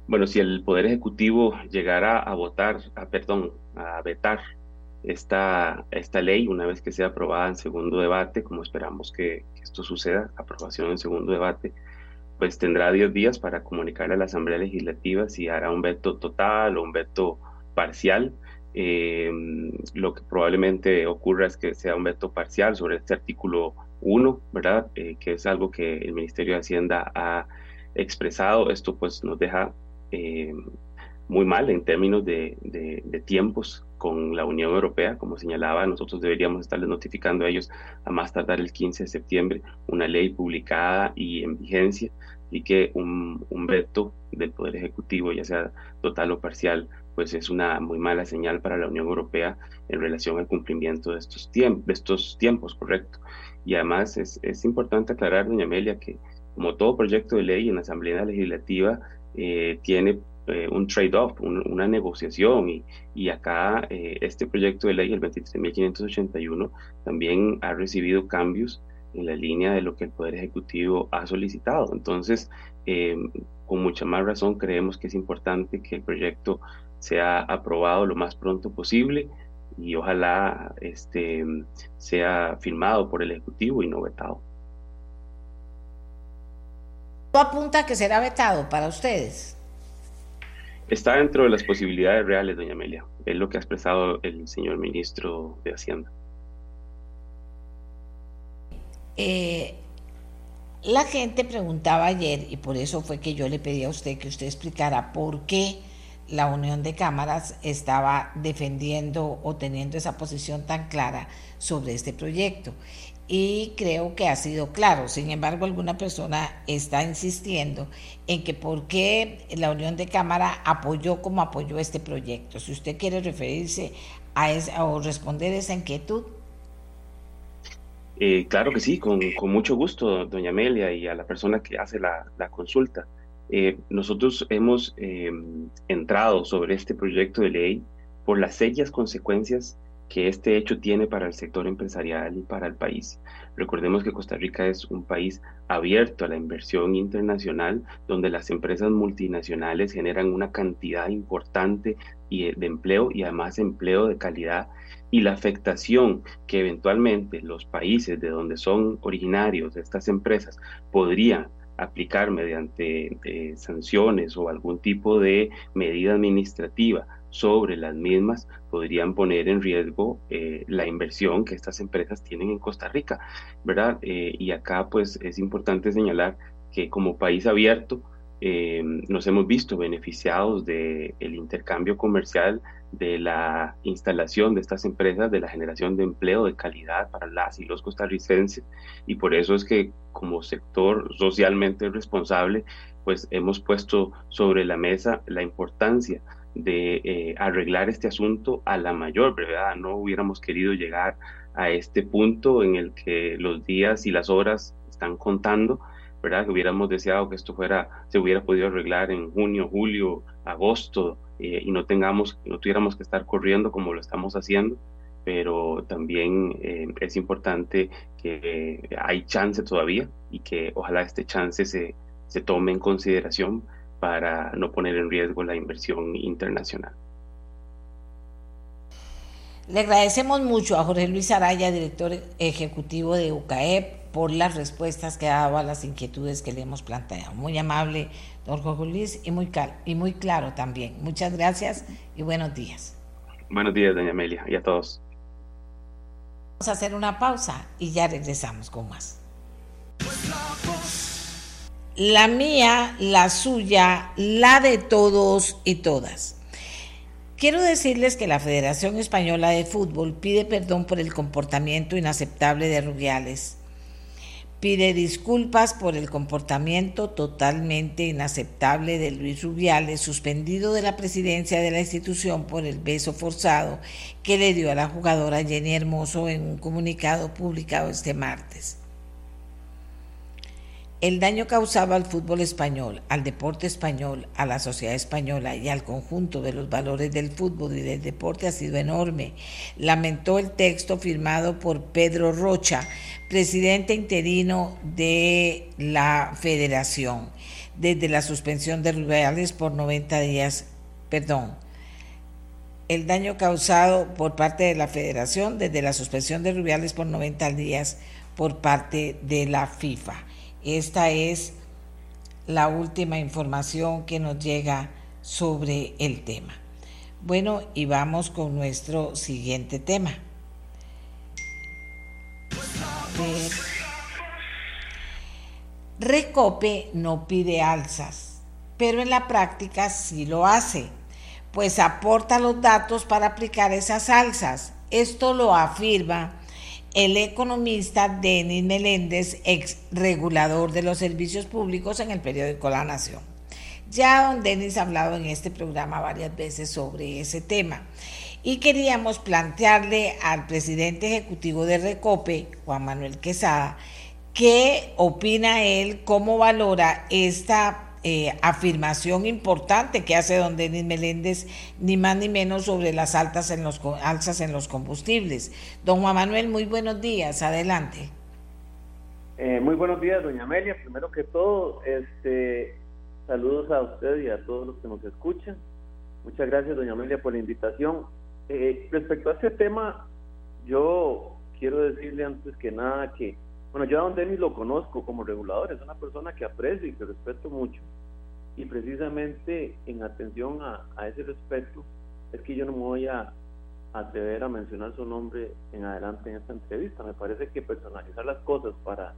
Bueno, si el Poder Ejecutivo llegara a votar, a, perdón, a vetar esta, esta ley una vez que sea aprobada en segundo debate, como esperamos que, esto suceda, aprobación en segundo debate, pues tendrá 10 días para comunicarle a la Asamblea Legislativa si hará un veto total o un veto parcial. Eh, lo que probablemente ocurra es que sea un veto parcial sobre este artículo uno, ¿verdad? Eh, que es algo que el Ministerio de Hacienda ha expresado. Esto pues nos deja eh, muy mal en términos de, tiempos con la Unión Europea. Como señalaba, nosotros deberíamos estarles notificando a ellos a más tardar el 15 de septiembre una ley publicada y en vigencia y que un, un veto del Poder Ejecutivo, ya sea total o parcial, pues es una muy mala señal para la Unión Europea en relación al cumplimiento de estos, tiempos, de estos tiempos, correcto. Y además es, es, importante aclarar, doña Amelia, que como todo proyecto de ley en la Asamblea Legislativa eh, tiene eh, un trade-off, una negociación, y, y acá eh, este proyecto de ley, el 23.581, también ha recibido cambios en la línea de lo que el Poder Ejecutivo ha solicitado. Entonces, con mucha más razón creemos que es importante que el proyecto sea aprobado lo más pronto posible y ojalá este, sea firmado por el Ejecutivo y no vetado. apunta que será vetado para ustedes? Está dentro de las posibilidades reales, doña Amelia. Es lo que ha expresado el señor ministro de Hacienda. Eh, la gente preguntaba ayer, y por eso fue que yo le pedí a usted que usted explicara por qué la Unión de Cámaras estaba defendiendo o teniendo esa posición tan clara sobre este proyecto. Y creo que ha sido claro. Sin embargo, alguna persona está insistiendo en que por qué la Unión de Cámara apoyó como apoyó este proyecto. Si usted quiere referirse a esa o responder esa inquietud. Eh, claro que sí, con, mucho gusto, doña Amelia, y a la persona que hace la, la consulta. Eh, nosotros hemos eh, entrado sobre este proyecto de ley por las serias consecuencias que este hecho tiene para el sector empresarial y para el país. Recordemos que Costa Rica es un país abierto a la inversión internacional, donde las empresas multinacionales generan una cantidad importante de empleo y además empleo de calidad y la afectación que eventualmente los países de donde son originarios estas empresas podrían aplicar mediante eh, sanciones o algún tipo de medida administrativa sobre las mismas podrían poner en riesgo eh, la inversión que estas empresas tienen en Costa Rica, ¿verdad? Eh, y acá pues es importante señalar que como país abierto nos hemos visto beneficiados del el intercambio comercial de la instalación de estas empresas, de la generación de empleo de calidad para las y los costarricenses. Y por eso es que como sector socialmente responsable, pues hemos puesto sobre la mesa la importancia de eh, arreglar este asunto a la mayor brevedad. No hubiéramos querido llegar a este punto en el que los días y las horas están contando, ¿verdad? Que hubiéramos deseado que esto fuera, se hubiera podido arreglar en junio, julio, agosto eh, y no tengamos, no tuviéramos que estar corriendo como lo estamos haciendo pero también eh, es importante que hay chance todavía y que ojalá este chance se, se tome en consideración para no poner en riesgo la inversión internacional. Le agradecemos mucho a Jorge Luis Araya, director ejecutivo de UCAEP, por las respuestas que ha dado a las inquietudes que le hemos planteado. Muy amable, don Jorge Luis, y muy, y muy claro también. Muchas gracias y buenos días. Buenos días, doña Amelia, y a todos. Vamos a hacer una pausa y ya regresamos con más. La mía, la suya, la de todos y todas. Quiero decirles que la Federación Española de Fútbol pide perdón por el comportamiento inaceptable de Rubiales. Pide disculpas por el comportamiento totalmente inaceptable de Luis Rubiales, suspendido de la presidencia de la institución por el beso forzado que le dio a la jugadora Jenny Hermoso en un comunicado publicado este martes. El daño causado al fútbol español, al deporte español, a la sociedad española y al conjunto de los valores del fútbol y del deporte ha sido enorme, lamentó el texto firmado por Pedro Rocha, presidente interino de la federación, desde la suspensión de Rubiales por 90 días, perdón, el daño causado por parte de la federación desde la suspensión de Rubiales por 90 días por parte de la FIFA. Esta es la última información que nos llega sobre el tema. Bueno, y vamos con nuestro siguiente tema. Recope no pide alzas, pero en la práctica sí lo hace, pues aporta los datos para aplicar esas alzas. Esto lo afirma el economista Denis Meléndez, ex regulador de los servicios públicos en el periódico La Nación. Ya don Denis ha hablado en este programa varias veces sobre ese tema y queríamos plantearle al presidente ejecutivo de Recope, Juan Manuel Quesada, qué opina él, cómo valora esta eh, afirmación importante que hace don Denis Meléndez, ni más ni menos sobre las altas en los, alzas en los combustibles. Don Juan Manuel, muy buenos días, adelante. Eh, muy buenos días, doña Amelia. Primero que todo, este, saludos a usted y a todos los que nos escuchan. Muchas gracias, doña Amelia, por la invitación. Eh, respecto a este tema, yo quiero decirle antes que nada que bueno, yo a Don Denis lo conozco como regulador, es una persona que aprecio y que respeto mucho. Y precisamente en atención a, ese respeto, es que yo no me voy a atrever a mencionar su nombre en adelante en esta entrevista. Me parece que personalizar las cosas para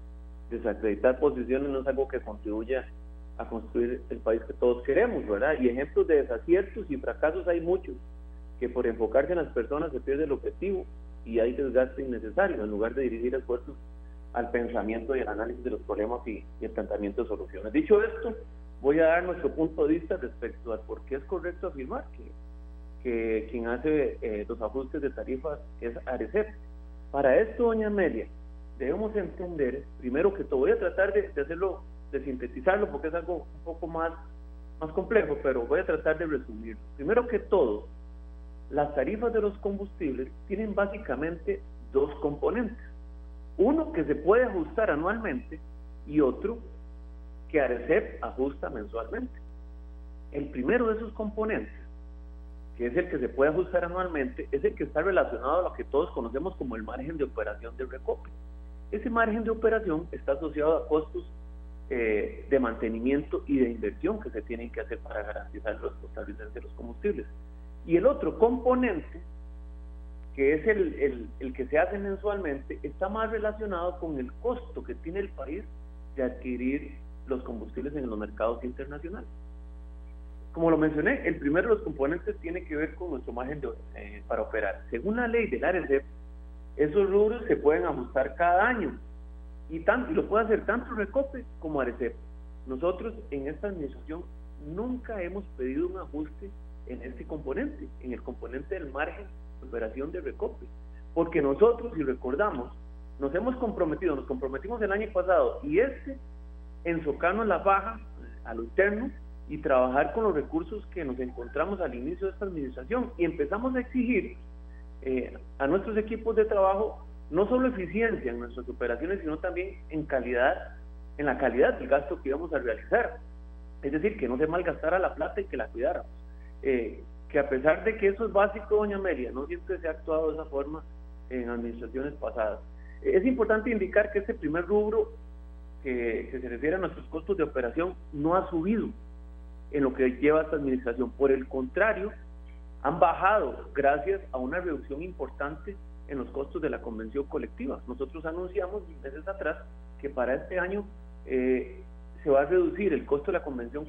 desacreditar posiciones no es algo que contribuya a construir el país que todos queremos, ¿verdad? Y ejemplos de desaciertos y fracasos hay muchos, que por enfocarse en las personas se pierde el objetivo y hay desgaste innecesario en lugar de dirigir esfuerzos al pensamiento y el análisis de los problemas y, el planteamiento de soluciones. Dicho esto, voy a dar nuestro punto de vista respecto a por qué es correcto afirmar que, que quien hace eh, los ajustes de tarifas es Arecep. Para esto, doña Amelia, debemos entender, primero que todo, voy a tratar de, hacerlo, de sintetizarlo porque es algo un poco más, más complejo, pero voy a tratar de resumirlo. Primero que todo, las tarifas de los combustibles tienen básicamente dos componentes. Uno que se puede ajustar anualmente y otro que ARECEP ajusta mensualmente. El primero de esos componentes, que es el que se puede ajustar anualmente, es el que está relacionado a lo que todos conocemos como el margen de operación del recope. Ese margen de operación está asociado a costos eh, de mantenimiento y de inversión que se tienen que hacer para garantizar los costarricenses de los combustibles. Y el otro componente que es el, el, que se hace mensualmente, está más relacionado con el costo que tiene el país de adquirir los combustibles en los mercados internacionales. Como lo mencioné, el primero de los componentes tiene que ver con nuestro margen de, eh, para operar. Según la ley del ARECEP, esos rubros se pueden ajustar cada año y, tanto, y lo puede hacer tanto Recope como ARECEP. Nosotros en esta administración nunca hemos pedido un ajuste en este componente, en el componente del margen de operación de recope. Porque nosotros, si recordamos, nos hemos comprometido, nos comprometimos el año pasado y este, ensocarnos la baja a lo interno y trabajar con los recursos que nos encontramos al inicio de esta administración. Y empezamos a exigir eh, a nuestros equipos de trabajo no solo eficiencia en nuestras operaciones, sino también en calidad, en la calidad del gasto que íbamos a realizar. Es decir, que no se malgastara la plata y que la cuidáramos. Eh, que a pesar de que eso es básico, doña Amelia, no siempre se ha actuado de esa forma en administraciones pasadas. Es importante indicar que este primer rubro que, se refiere a nuestros costos de operación no ha subido en lo que lleva esta administración. Por el contrario, han bajado gracias a una reducción importante en los costos de la convención colectiva. Nosotros anunciamos meses atrás que para este año eh, se va a reducir el costo de la convención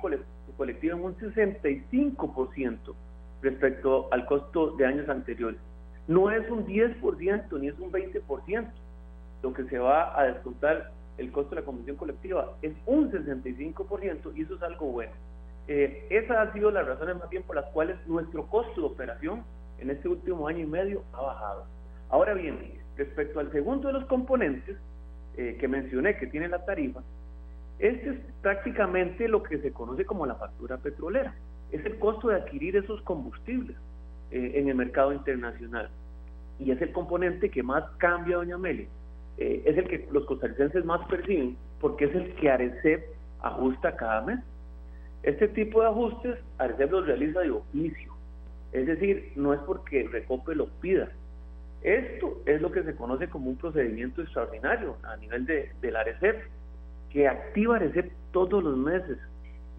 colectiva en un 65% respecto al costo de años anteriores. No es un 10% ni es un 20% lo que se va a descontar el costo de la convención colectiva, es un 65% y eso es algo bueno. Eh, esas han sido las razones más bien por las cuales nuestro costo de operación en este último año y medio ha bajado. Ahora bien, respecto al segundo de los componentes eh, que mencioné que tiene la tarifa, este es prácticamente lo que se conoce como la factura petrolera. Es el costo de adquirir esos combustibles eh, en el mercado internacional. Y es el componente que más cambia, doña Amelia. Eh, es el que los costarricenses más perciben porque es el que Arecep ajusta cada mes. Este tipo de ajustes Arecep los realiza de oficio. Es decir, no es porque Recope lo pida. Esto es lo que se conoce como un procedimiento extraordinario a nivel de, del Arecep que activa Arecep todos los meses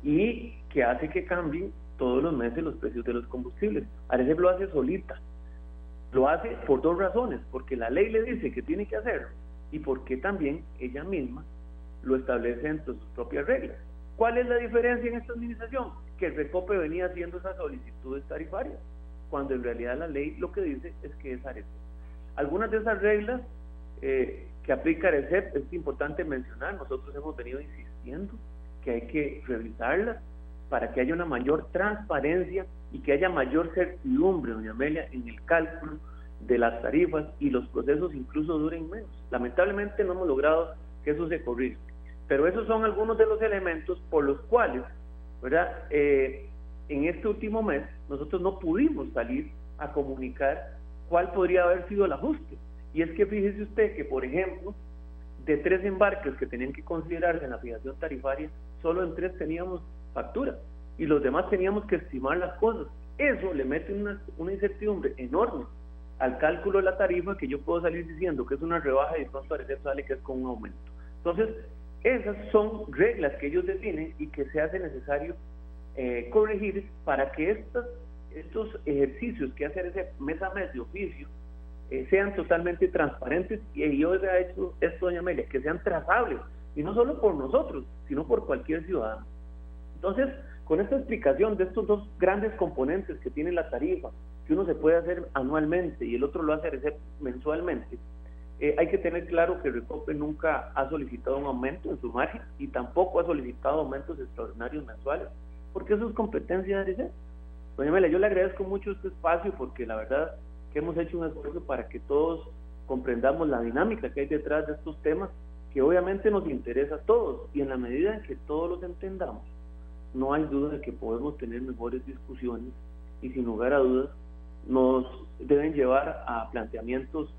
y que hace que cambien todos los meses los precios de los combustibles. Arecep lo hace solita. Lo hace por dos razones, porque la ley le dice que tiene que hacerlo y porque también ella misma lo establece entre sus propias reglas. ¿Cuál es la diferencia en esta administración? Que el Recope venía haciendo esas solicitudes tarifarias, cuando en realidad la ley lo que dice es que es Arecep. Algunas de esas reglas eh, que aplica CEP es importante mencionar, nosotros hemos venido insistiendo que hay que revisarlas para que haya una mayor transparencia y que haya mayor certidumbre, doña Amelia, en el cálculo de las tarifas y los procesos incluso duren menos. Lamentablemente no hemos logrado que eso se corrija, pero esos son algunos de los elementos por los cuales, ¿verdad? Eh, en este último mes nosotros no pudimos salir a comunicar cuál podría haber sido el ajuste y es que fíjese usted que, por ejemplo, de tres embarques que tenían que considerarse en la fijación tarifaria, solo en tres teníamos factura y los demás teníamos que estimar las cosas. Eso le mete una, una incertidumbre enorme al cálculo de la tarifa que yo puedo salir diciendo que es una rebaja y de pronto sale que es con un aumento. Entonces, esas son reglas que ellos definen y que se hace necesario eh, corregir para que estos, estos ejercicios que hace ese mes a mes de oficio eh, sean totalmente transparentes y yo he hecho esto, doña Amelia, que sean trazables, y no solo por nosotros, sino por cualquier ciudadano. Entonces, con esta explicación de estos dos grandes componentes que tiene la tarifa, que uno se puede hacer anualmente y el otro lo hace mensualmente, eh, hay que tener claro que Recope nunca ha solicitado un aumento en su margen y tampoco ha solicitado aumentos extraordinarios mensuales, porque eso es competencia de RC. Doña Amelia, yo le agradezco mucho este espacio porque la verdad que hemos hecho un esfuerzo para que todos comprendamos la dinámica que hay detrás de estos temas, que obviamente nos interesa a todos, y en la medida en que todos los entendamos, no hay duda de que podemos tener mejores discusiones y sin lugar a dudas nos deben llevar a planteamientos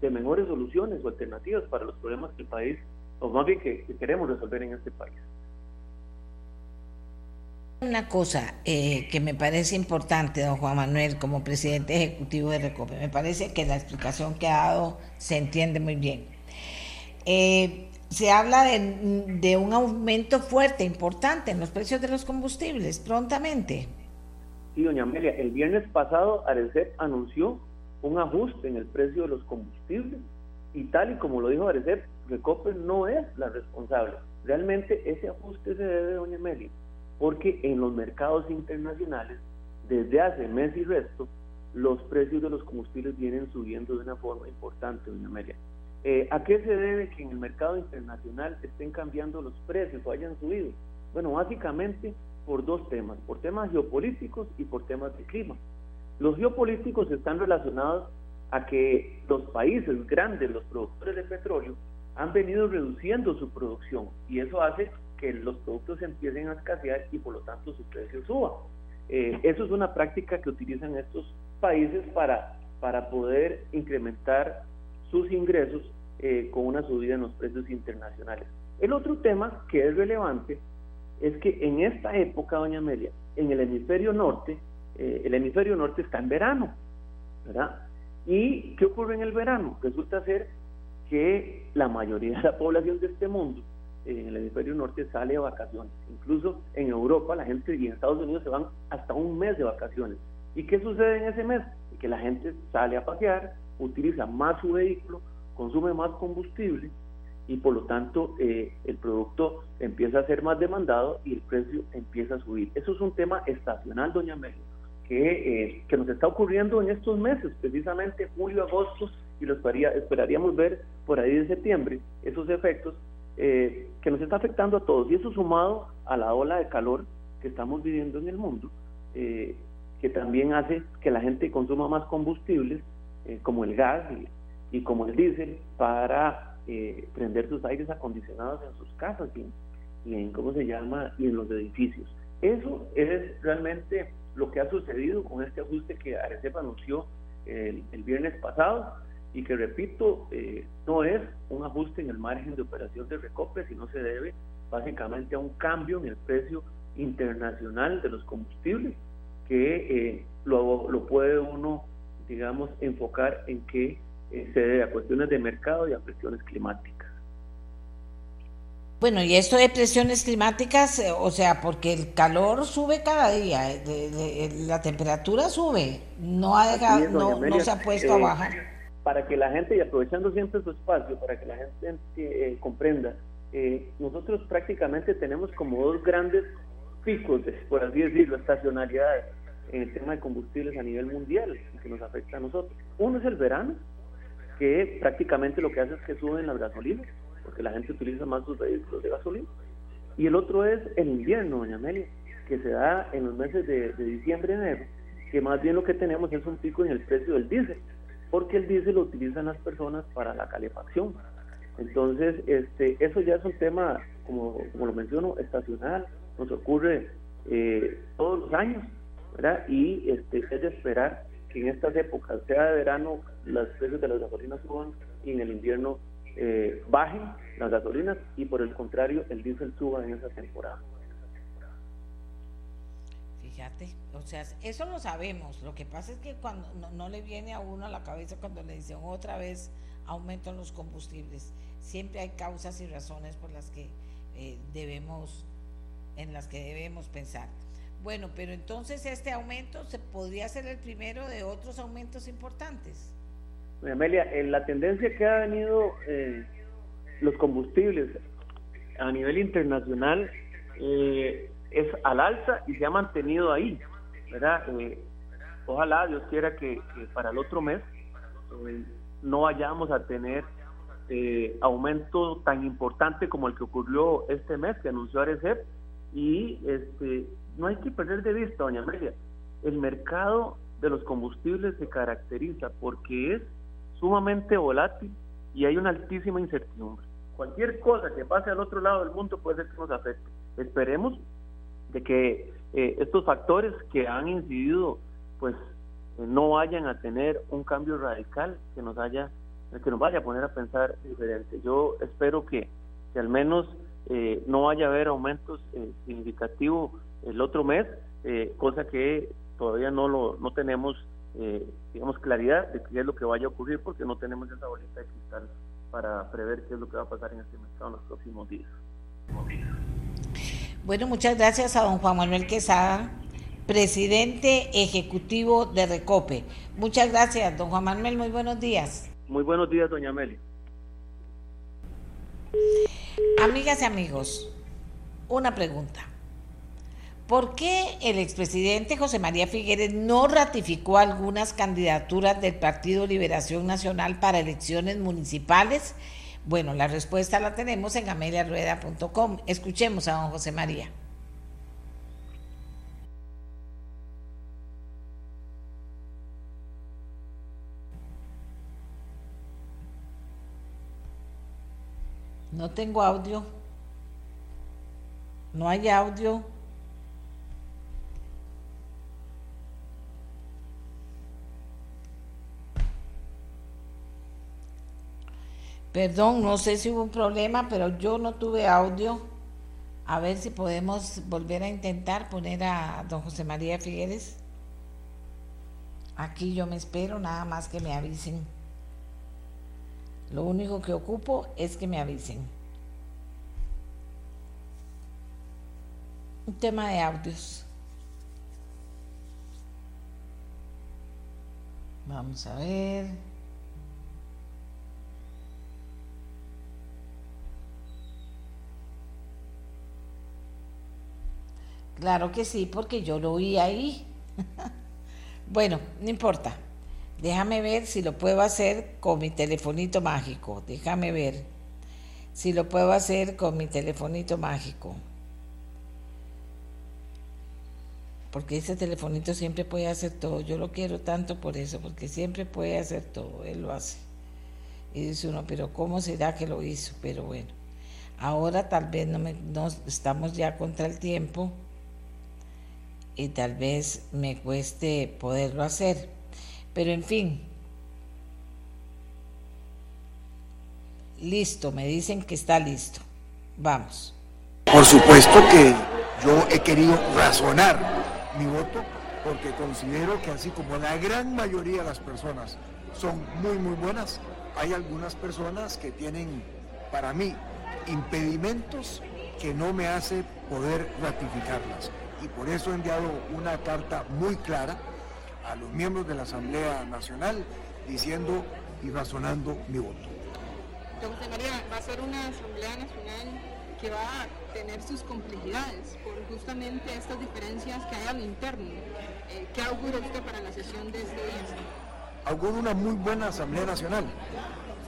de mejores soluciones o alternativas para los problemas que el país, o más bien que queremos resolver en este país. Una cosa eh, que me parece importante, don Juan Manuel, como presidente ejecutivo de Recope, me parece que la explicación que ha dado se entiende muy bien. Eh, se habla de, un aumento fuerte, importante en los precios de los combustibles prontamente. Sí, doña Amelia, el viernes pasado Arecep anunció un ajuste en el precio de los combustibles y tal y como lo dijo Arecep, Recope no es la responsable. Realmente ese ajuste se debe, doña Amelia, porque en los mercados internacionales, desde hace mes y resto, los precios de los combustibles vienen subiendo de una forma importante, doña Amelia. Eh, ¿A qué se debe que en el mercado internacional estén cambiando los precios o hayan subido? Bueno, básicamente por dos temas, por temas geopolíticos y por temas de clima. Los geopolíticos están relacionados a que los países grandes, los productores de petróleo, han venido reduciendo su producción y eso hace que los productos empiecen a escasear y por lo tanto su precio suba. Eh, eso es una práctica que utilizan estos países para, para poder incrementar sus ingresos eh, con una subida en los precios internacionales. El otro tema que es relevante es que en esta época, doña Amelia, en el hemisferio norte, eh, el hemisferio norte está en verano, ¿verdad? ¿Y qué ocurre en el verano? Resulta ser que la mayoría de la población de este mundo, en el hemisferio norte, sale a vacaciones. Incluso en Europa la gente y en Estados Unidos se van hasta un mes de vacaciones. ¿Y qué sucede en ese mes? Que la gente sale a pasear, utiliza más su vehículo, consume más combustible y por lo tanto eh, el producto empieza a ser más demandado y el precio empieza a subir. Eso es un tema estacional, doña Amelia, que, eh, que nos está ocurriendo en estos meses, precisamente julio, agosto, y lo esperaríamos ver por ahí de septiembre, esos efectos eh, que nos está afectando a todos. Y eso sumado a la ola de calor que estamos viviendo en el mundo, que también hace que la gente consuma más combustibles, como el gas y, y como el diésel, para eh, prender sus aires acondicionados en sus casas y, en, cómo se llama y en los edificios. Eso es realmente lo que ha sucedido con este ajuste que Arecep anunció el, viernes pasado y que repito, eh, no es un ajuste en el margen de operación de Recope, sino se debe básicamente a un cambio en el precio internacional de los combustibles que eh, lo, lo puede uno, digamos, enfocar en que eh, se debe a cuestiones de mercado y a cuestiones climáticas. Bueno, y esto de presiones climáticas, eh, o sea, porque el calor sube cada día, eh, la temperatura sube, no, ha no, se ha puesto a bajar. Para que la gente, y aprovechando siempre su espacio, para que la gente comprenda, nosotros prácticamente tenemos como dos grandes picos, por así decirlo, estacionalidades en el tema de combustibles a nivel mundial que nos afecta a nosotros. Uno es el verano, que prácticamente lo que hace es que suben las gasolinas, porque la gente utiliza más sus vehículos de gasolina. Y el otro es el invierno, doña Amelia, que se da en los meses de, diciembre y enero, que más bien lo que tenemos es un pico en el precio del diésel, porque el diésel lo utilizan las personas para la calefacción. Entonces, este, eso ya es un tema, como, como lo menciono, estacional, nos ocurre eh, todos los años, ¿verdad? Y este, es de esperar en estas épocas, sea de verano, los precios de las gasolinas suban y en el invierno eh, bajen las gasolinas y por el contrario el diésel suba en esa temporada. Fíjate, o sea, eso lo sabemos. Lo que pasa es que cuando no, le viene a uno a la cabeza cuando le dicen otra vez aumentan los combustibles. Siempre hay causas y razones por las que eh, debemos, en las que debemos pensar. Bueno, pero entonces este aumento se podría ser el primero de otros aumentos importantes. Amelia, la tendencia que ha venido eh, los combustibles a nivel internacional eh, es al alza y se ha mantenido ahí, ¿verdad? Eh, ojalá Dios quiera que, para el otro mes no vayamos a tener aumento tan importante como el que ocurrió este mes que anunció Arecep y este no hay que perder de vista, doña Amelia, el mercado de los combustibles se caracteriza porque es sumamente volátil y hay una altísima incertidumbre. Cualquier cosa que pase al otro lado del mundo puede ser que nos afecte. Esperemos de que eh, estos factores que han incidido, pues eh, no vayan a tener un cambio radical que nos haya, que nos vaya a poner a pensar diferente. Yo espero que, que al menos eh, no vaya a haber aumentos significativos el otro mes, eh, cosa que todavía no lo no tenemos, eh, digamos, claridad de qué es lo que vaya a ocurrir porque no tenemos esa bolita de cristal para prever qué es lo que va a pasar en este mercado en los próximos días. Bueno, muchas gracias a don Juan Manuel Quesada, presidente ejecutivo de Recope. Muchas gracias, don Juan Manuel, muy buenos días. Muy buenos días, doña Amelia. Amigas y amigos, una pregunta. ¿Por qué el expresidente José María Figueres no ratificó algunas candidaturas del Partido Liberación Nacional para elecciones municipales? Bueno, la respuesta la tenemos en ameliarueda.com. Escuchemos a don José María. No tengo audio. No hay audio. Perdón, no sé si hubo un problema, pero yo no tuve audio. A ver si podemos volver a intentar poner a don José María Figueres. Aquí yo me espero, nada más que me avisen. Lo único que ocupo es que me avisen. Un tema de audios. Vamos a ver. Claro que sí, porque yo lo oí ahí. bueno, no importa. Déjame ver si lo puedo hacer con mi telefonito mágico. Déjame ver si lo puedo hacer con mi telefonito mágico. Porque ese telefonito siempre puede hacer todo. Yo lo quiero tanto por eso, porque siempre puede hacer todo. Él lo hace. Y dice uno, pero ¿cómo será que lo hizo? Pero bueno, ahora tal vez no, me, no estamos ya contra el tiempo y tal vez me cueste poderlo hacer. Pero en fin, listo, me dicen que está listo. Vamos. Por supuesto que yo he querido razonar mi voto porque considero que así como la gran mayoría de las personas son muy, muy buenas, hay algunas personas que tienen, para mí, impedimentos que no me hace poder ratificarlas y por eso he enviado una carta muy clara a los miembros de la Asamblea Nacional diciendo y razonando mi voto. Don José María, va a ser una Asamblea Nacional que va a tener sus complejidades por justamente estas diferencias que hay al interno. Eh, ¿Qué augura usted para la sesión de este día? Auguro una muy buena Asamblea Nacional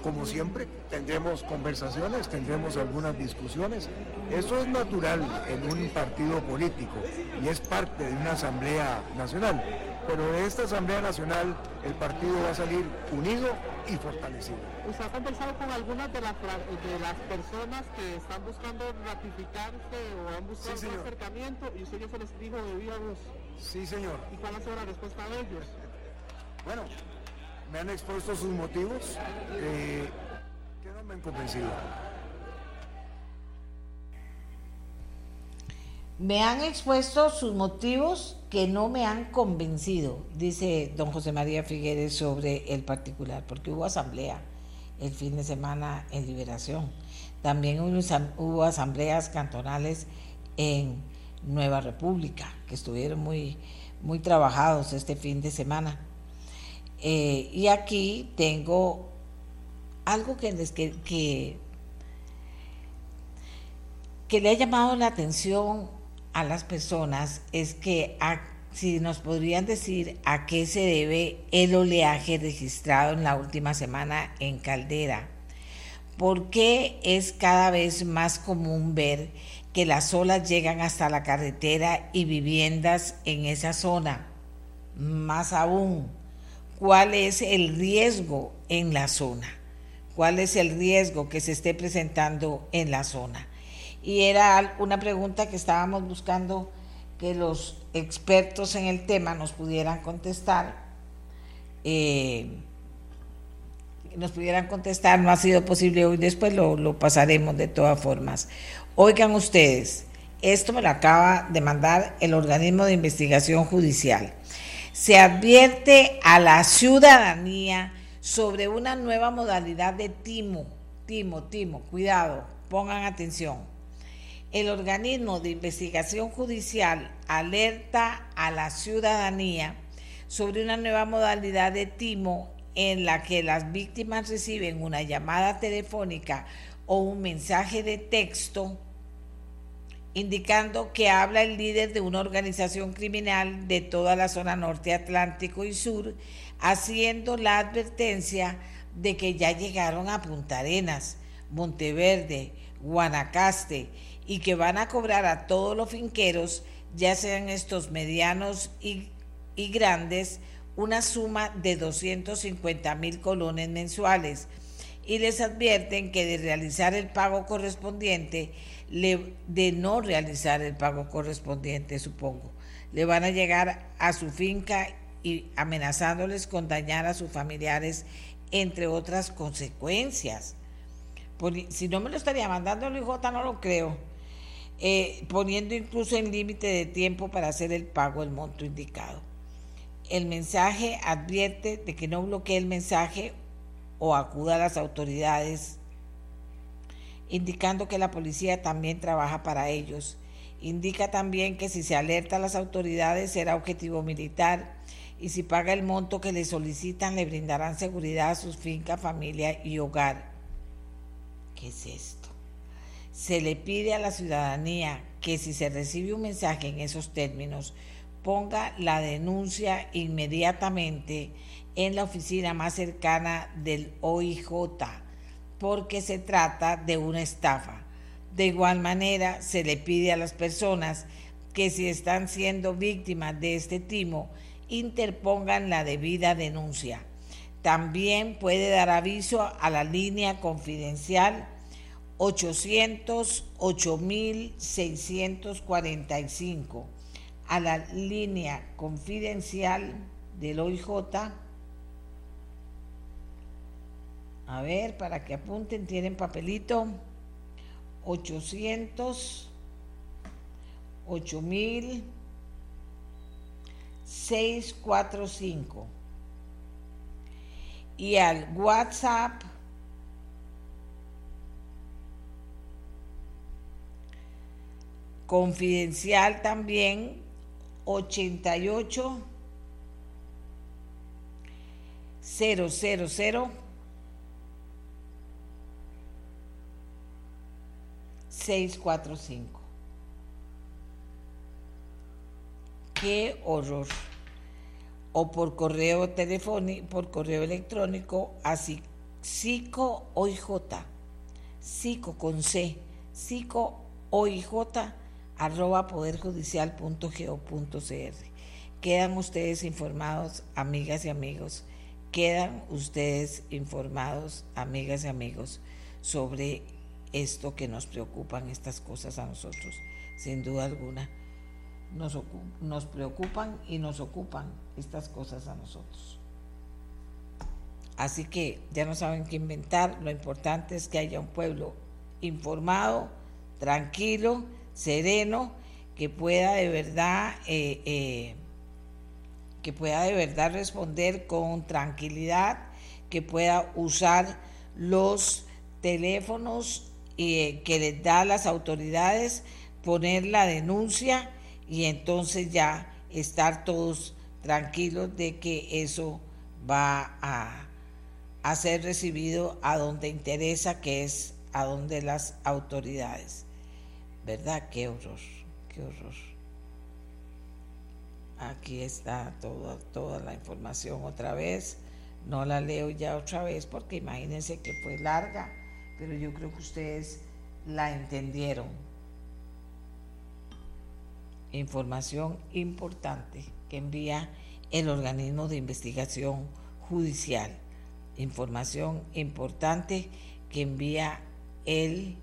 como siempre, tendremos conversaciones, tendremos algunas discusiones. Eso es natural en un partido político y es parte de una Asamblea Nacional. Pero de esta Asamblea Nacional el partido va a salir unido y fortalecido. ¿Usted ha conversado con algunas de las, de las personas que están buscando ratificarse o han buscado un acercamiento y usted ya se les dijo de viva voz? Sí, señor. ¿Y cuál ha sido la respuesta de ellos? Bueno, me han expuesto sus motivos eh, que no me han convencido. Me han expuesto sus motivos que no me han convencido, dice don José María Figueres sobre el particular, porque hubo asamblea el fin de semana en Liberación. También hubo asambleas cantonales en Nueva República, que estuvieron muy, muy trabajados este fin de semana. Eh, y aquí tengo algo que, que, que, que, le ha llamado la atención a las personas, es que si nos podrían decir a qué se debe el oleaje registrado en la última semana en Caldera. ¿Por qué es cada vez más común ver que las olas llegan hasta la carretera y viviendas en esa zona? Más aún, cuál es el riesgo en la zona, cuál es el riesgo que se esté presentando en la zona. Y era una pregunta que estábamos buscando que los expertos en el tema nos pudieran contestar. Eh, nos pudieran contestar, no ha sido posible hoy, después lo, lo pasaremos de todas formas. Oigan ustedes, esto me lo acaba de mandar el organismo de investigación judicial se advierte a la ciudadanía sobre una nueva modalidad de timo, timo, timo, cuidado, pongan atención. El organismo de investigación judicial alerta a la ciudadanía sobre una nueva modalidad de timo en la que las víctimas reciben una llamada telefónica o un mensaje de texto indicando que habla el líder de una organización criminal de toda la zona norte atlántico y sur, haciendo la advertencia de que ya llegaron a Punta Arenas, Monteverde, Guanacaste y que van a cobrar a todos los finqueros, ya sean estos medianos y, grandes, una suma de 250 mil colones mensuales y les advierten que de realizar el pago correspondiente, de no realizar el pago correspondiente, supongo, le van a llegar a su finca y amenazándoles con dañar a sus familiares, entre otras consecuencias. Si no me lo estaría mandando el IJ, no lo creo. Eh, poniendo incluso en límite de tiempo para hacer el pago del monto indicado. El mensaje advierte de que no bloquee el mensaje o acuda a las autoridades, indicando que la policía también trabaja para ellos. Indica también que si se alerta a las autoridades será objetivo militar y si paga el monto que le solicitan le brindarán seguridad a sus finca, familia y hogar. ¿Qué es esto? Se le pide a la ciudadanía que si se recibe un mensaje en esos términos, ponga la denuncia inmediatamente en la oficina más cercana del OIJ, porque se trata de una estafa. De igual manera, se le pide a las personas que si están siendo víctimas de este timo, interpongan la debida denuncia. También puede dar aviso a la línea confidencial 808.645, a la línea confidencial del OIJ. A ver, para que apunten, tienen papelito. 800 8000 645 y al WhatsApp confidencial también 88 000 645 qué horror. O por correo telefónico, por correo electrónico así psico OIJ, psico con C, psico OIJ arroba poderjudicial.go.cr. Quedan ustedes informados, amigas y amigos, quedan ustedes informados, amigas y amigos, sobre esto que nos preocupan, estas cosas a nosotros, sin duda alguna nos, nos preocupan y nos ocupan estas cosas a nosotros. Así que ya no saben qué inventar, lo importante es que haya un pueblo informado, tranquilo, sereno, que pueda de verdad, eh, eh, que pueda de verdad responder con tranquilidad, que pueda usar los teléfonos eh, que les da las autoridades, poner la denuncia y entonces ya estar todos tranquilos de que eso va a, ser recibido a donde interesa, que es a donde las autoridades. ¿Verdad? Qué horror, qué horror. Aquí está toda, toda la información otra vez. No la leo ya otra vez porque imagínense que fue larga, pero yo creo que ustedes la entendieron información importante que envía el organismo de investigación judicial. Información importante que envía el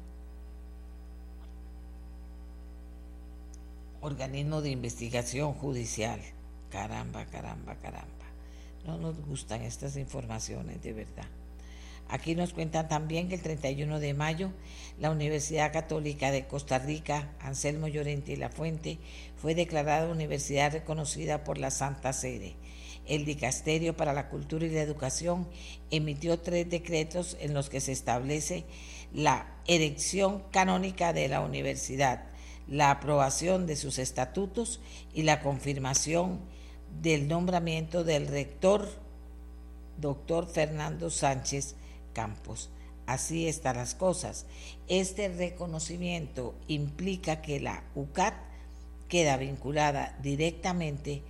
organismo de investigación judicial. Caramba, caramba, caramba. No nos gustan estas informaciones de verdad. Aquí nos cuentan también que el 31 de mayo la Universidad Católica de Costa Rica, Anselmo Llorente y La Fuente, fue declarada universidad reconocida por la Santa Sede. El Dicasterio para la Cultura y la Educación emitió tres decretos en los que se establece la erección canónica de la universidad, la aprobación de sus estatutos y la confirmación del nombramiento del rector, doctor Fernando Sánchez campos. Así están las cosas. Este reconocimiento implica que la UCAT queda vinculada directamente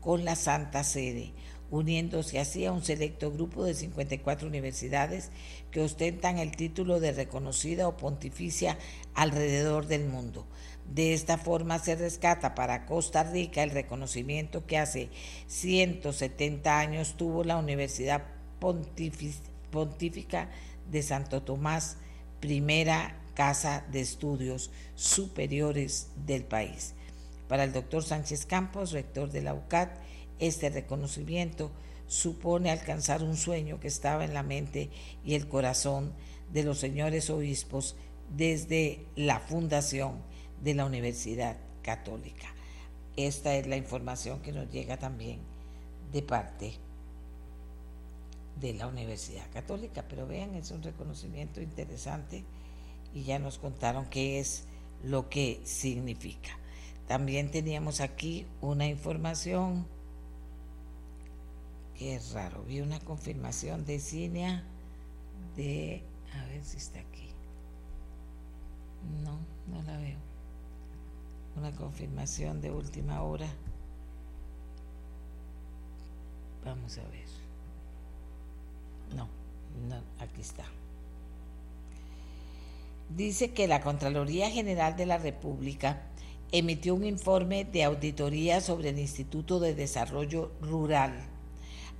con la Santa Sede, uniéndose así a un selecto grupo de 54 universidades que ostentan el título de reconocida o pontificia alrededor del mundo. De esta forma se rescata para Costa Rica el reconocimiento que hace 170 años tuvo la Universidad pontífica de Santo Tomás, primera casa de estudios superiores del país. Para el doctor Sánchez Campos, rector de la UCAT, este reconocimiento supone alcanzar un sueño que estaba en la mente y el corazón de los señores obispos desde la fundación de la Universidad Católica. Esta es la información que nos llega también de parte de la Universidad Católica, pero vean, es un reconocimiento interesante y ya nos contaron qué es lo que significa. También teníamos aquí una información Qué raro, vi una confirmación de Cinia de... A ver si está aquí. No, no la veo. Una confirmación de última hora. Vamos a ver. No, no, aquí está. Dice que la Contraloría General de la República emitió un informe de auditoría sobre el Instituto de Desarrollo Rural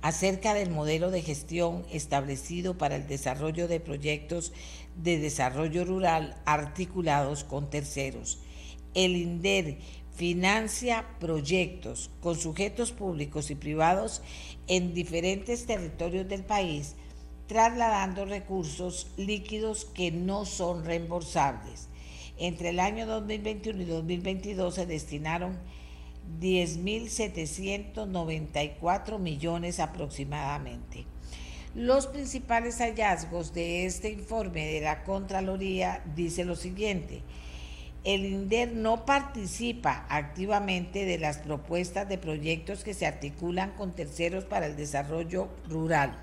acerca del modelo de gestión establecido para el desarrollo de proyectos de desarrollo rural articulados con terceros. El INDER financia proyectos con sujetos públicos y privados en diferentes territorios del país, trasladando recursos líquidos que no son reembolsables. Entre el año 2021 y 2022 se destinaron 10.794 millones aproximadamente. Los principales hallazgos de este informe de la Contraloría dice lo siguiente. El INDER no participa activamente de las propuestas de proyectos que se articulan con terceros para el desarrollo rural.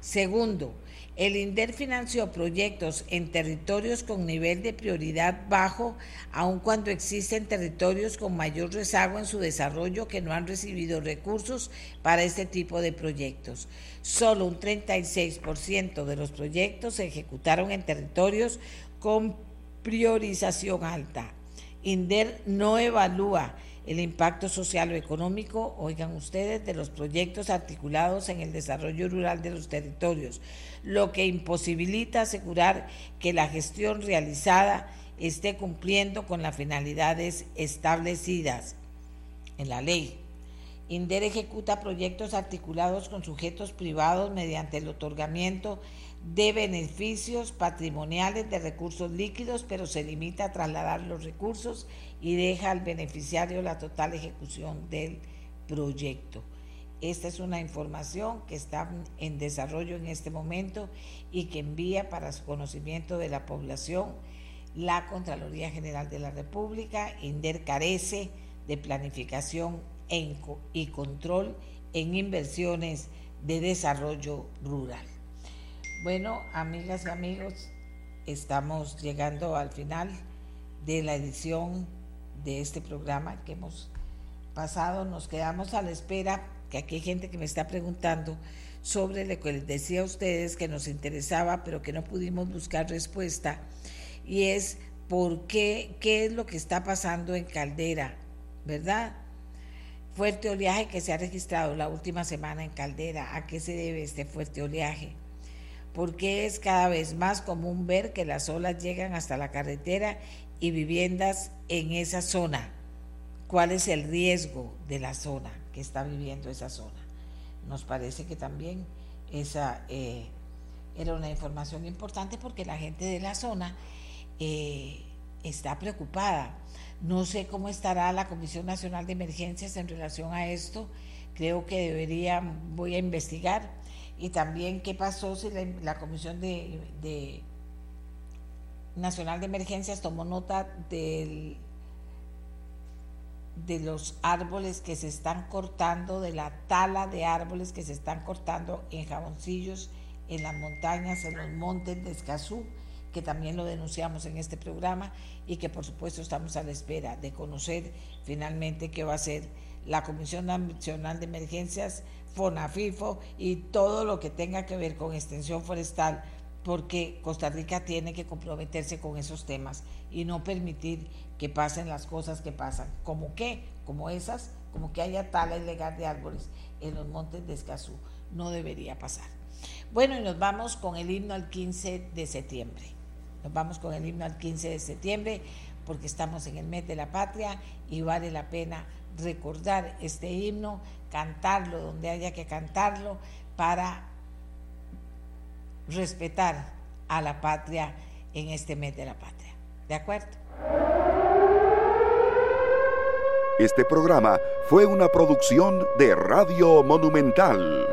Segundo, el INDER financió proyectos en territorios con nivel de prioridad bajo, aun cuando existen territorios con mayor rezago en su desarrollo que no han recibido recursos para este tipo de proyectos. Solo un 36% de los proyectos se ejecutaron en territorios con priorización alta. INDER no evalúa el impacto social o económico, oigan ustedes, de los proyectos articulados en el desarrollo rural de los territorios, lo que imposibilita asegurar que la gestión realizada esté cumpliendo con las finalidades establecidas en la ley. INDER ejecuta proyectos articulados con sujetos privados mediante el otorgamiento de beneficios patrimoniales de recursos líquidos, pero se limita a trasladar los recursos y deja al beneficiario la total ejecución del proyecto. Esta es una información que está en desarrollo en este momento y que envía para su conocimiento de la población la Contraloría General de la República. INDER carece de planificación y control en inversiones de desarrollo rural. Bueno, amigas y amigos, estamos llegando al final de la edición de este programa que hemos pasado. Nos quedamos a la espera, que aquí hay gente que me está preguntando sobre lo que les decía a ustedes que nos interesaba, pero que no pudimos buscar respuesta, y es por qué, qué es lo que está pasando en Caldera, ¿verdad? Fuerte oleaje que se ha registrado la última semana en Caldera. ¿A qué se debe este fuerte oleaje? Porque es cada vez más común ver que las olas llegan hasta la carretera y viviendas en esa zona. ¿Cuál es el riesgo de la zona que está viviendo esa zona? Nos parece que también esa eh, era una información importante porque la gente de la zona eh, está preocupada. No sé cómo estará la Comisión Nacional de Emergencias en relación a esto. Creo que debería, voy a investigar. Y también qué pasó si la, Comisión de Nacional de Emergencias tomó nota de los árboles que se están cortando, de la tala de árboles que se están cortando en jaboncillos, en las montañas, en los montes de Escazú, que también lo denunciamos en este programa y que por supuesto estamos a la espera de conocer finalmente qué va a hacer la Comisión Nacional de Emergencias, FONAFIFO y todo lo que tenga que ver con extensión forestal porque Costa Rica tiene que comprometerse con esos temas y no permitir que pasen las cosas que pasan, como que, como esas, como que haya tala ilegal de árboles en los montes de Escazú, no debería pasar. Bueno, y nos vamos con el himno al 15 de septiembre. Nos vamos con el himno al 15 de septiembre porque estamos en el mes de la patria y vale la pena recordar este himno, cantarlo donde haya que cantarlo para respetar a la patria en este mes de la patria. ¿De acuerdo? Este programa fue una producción de Radio Monumental.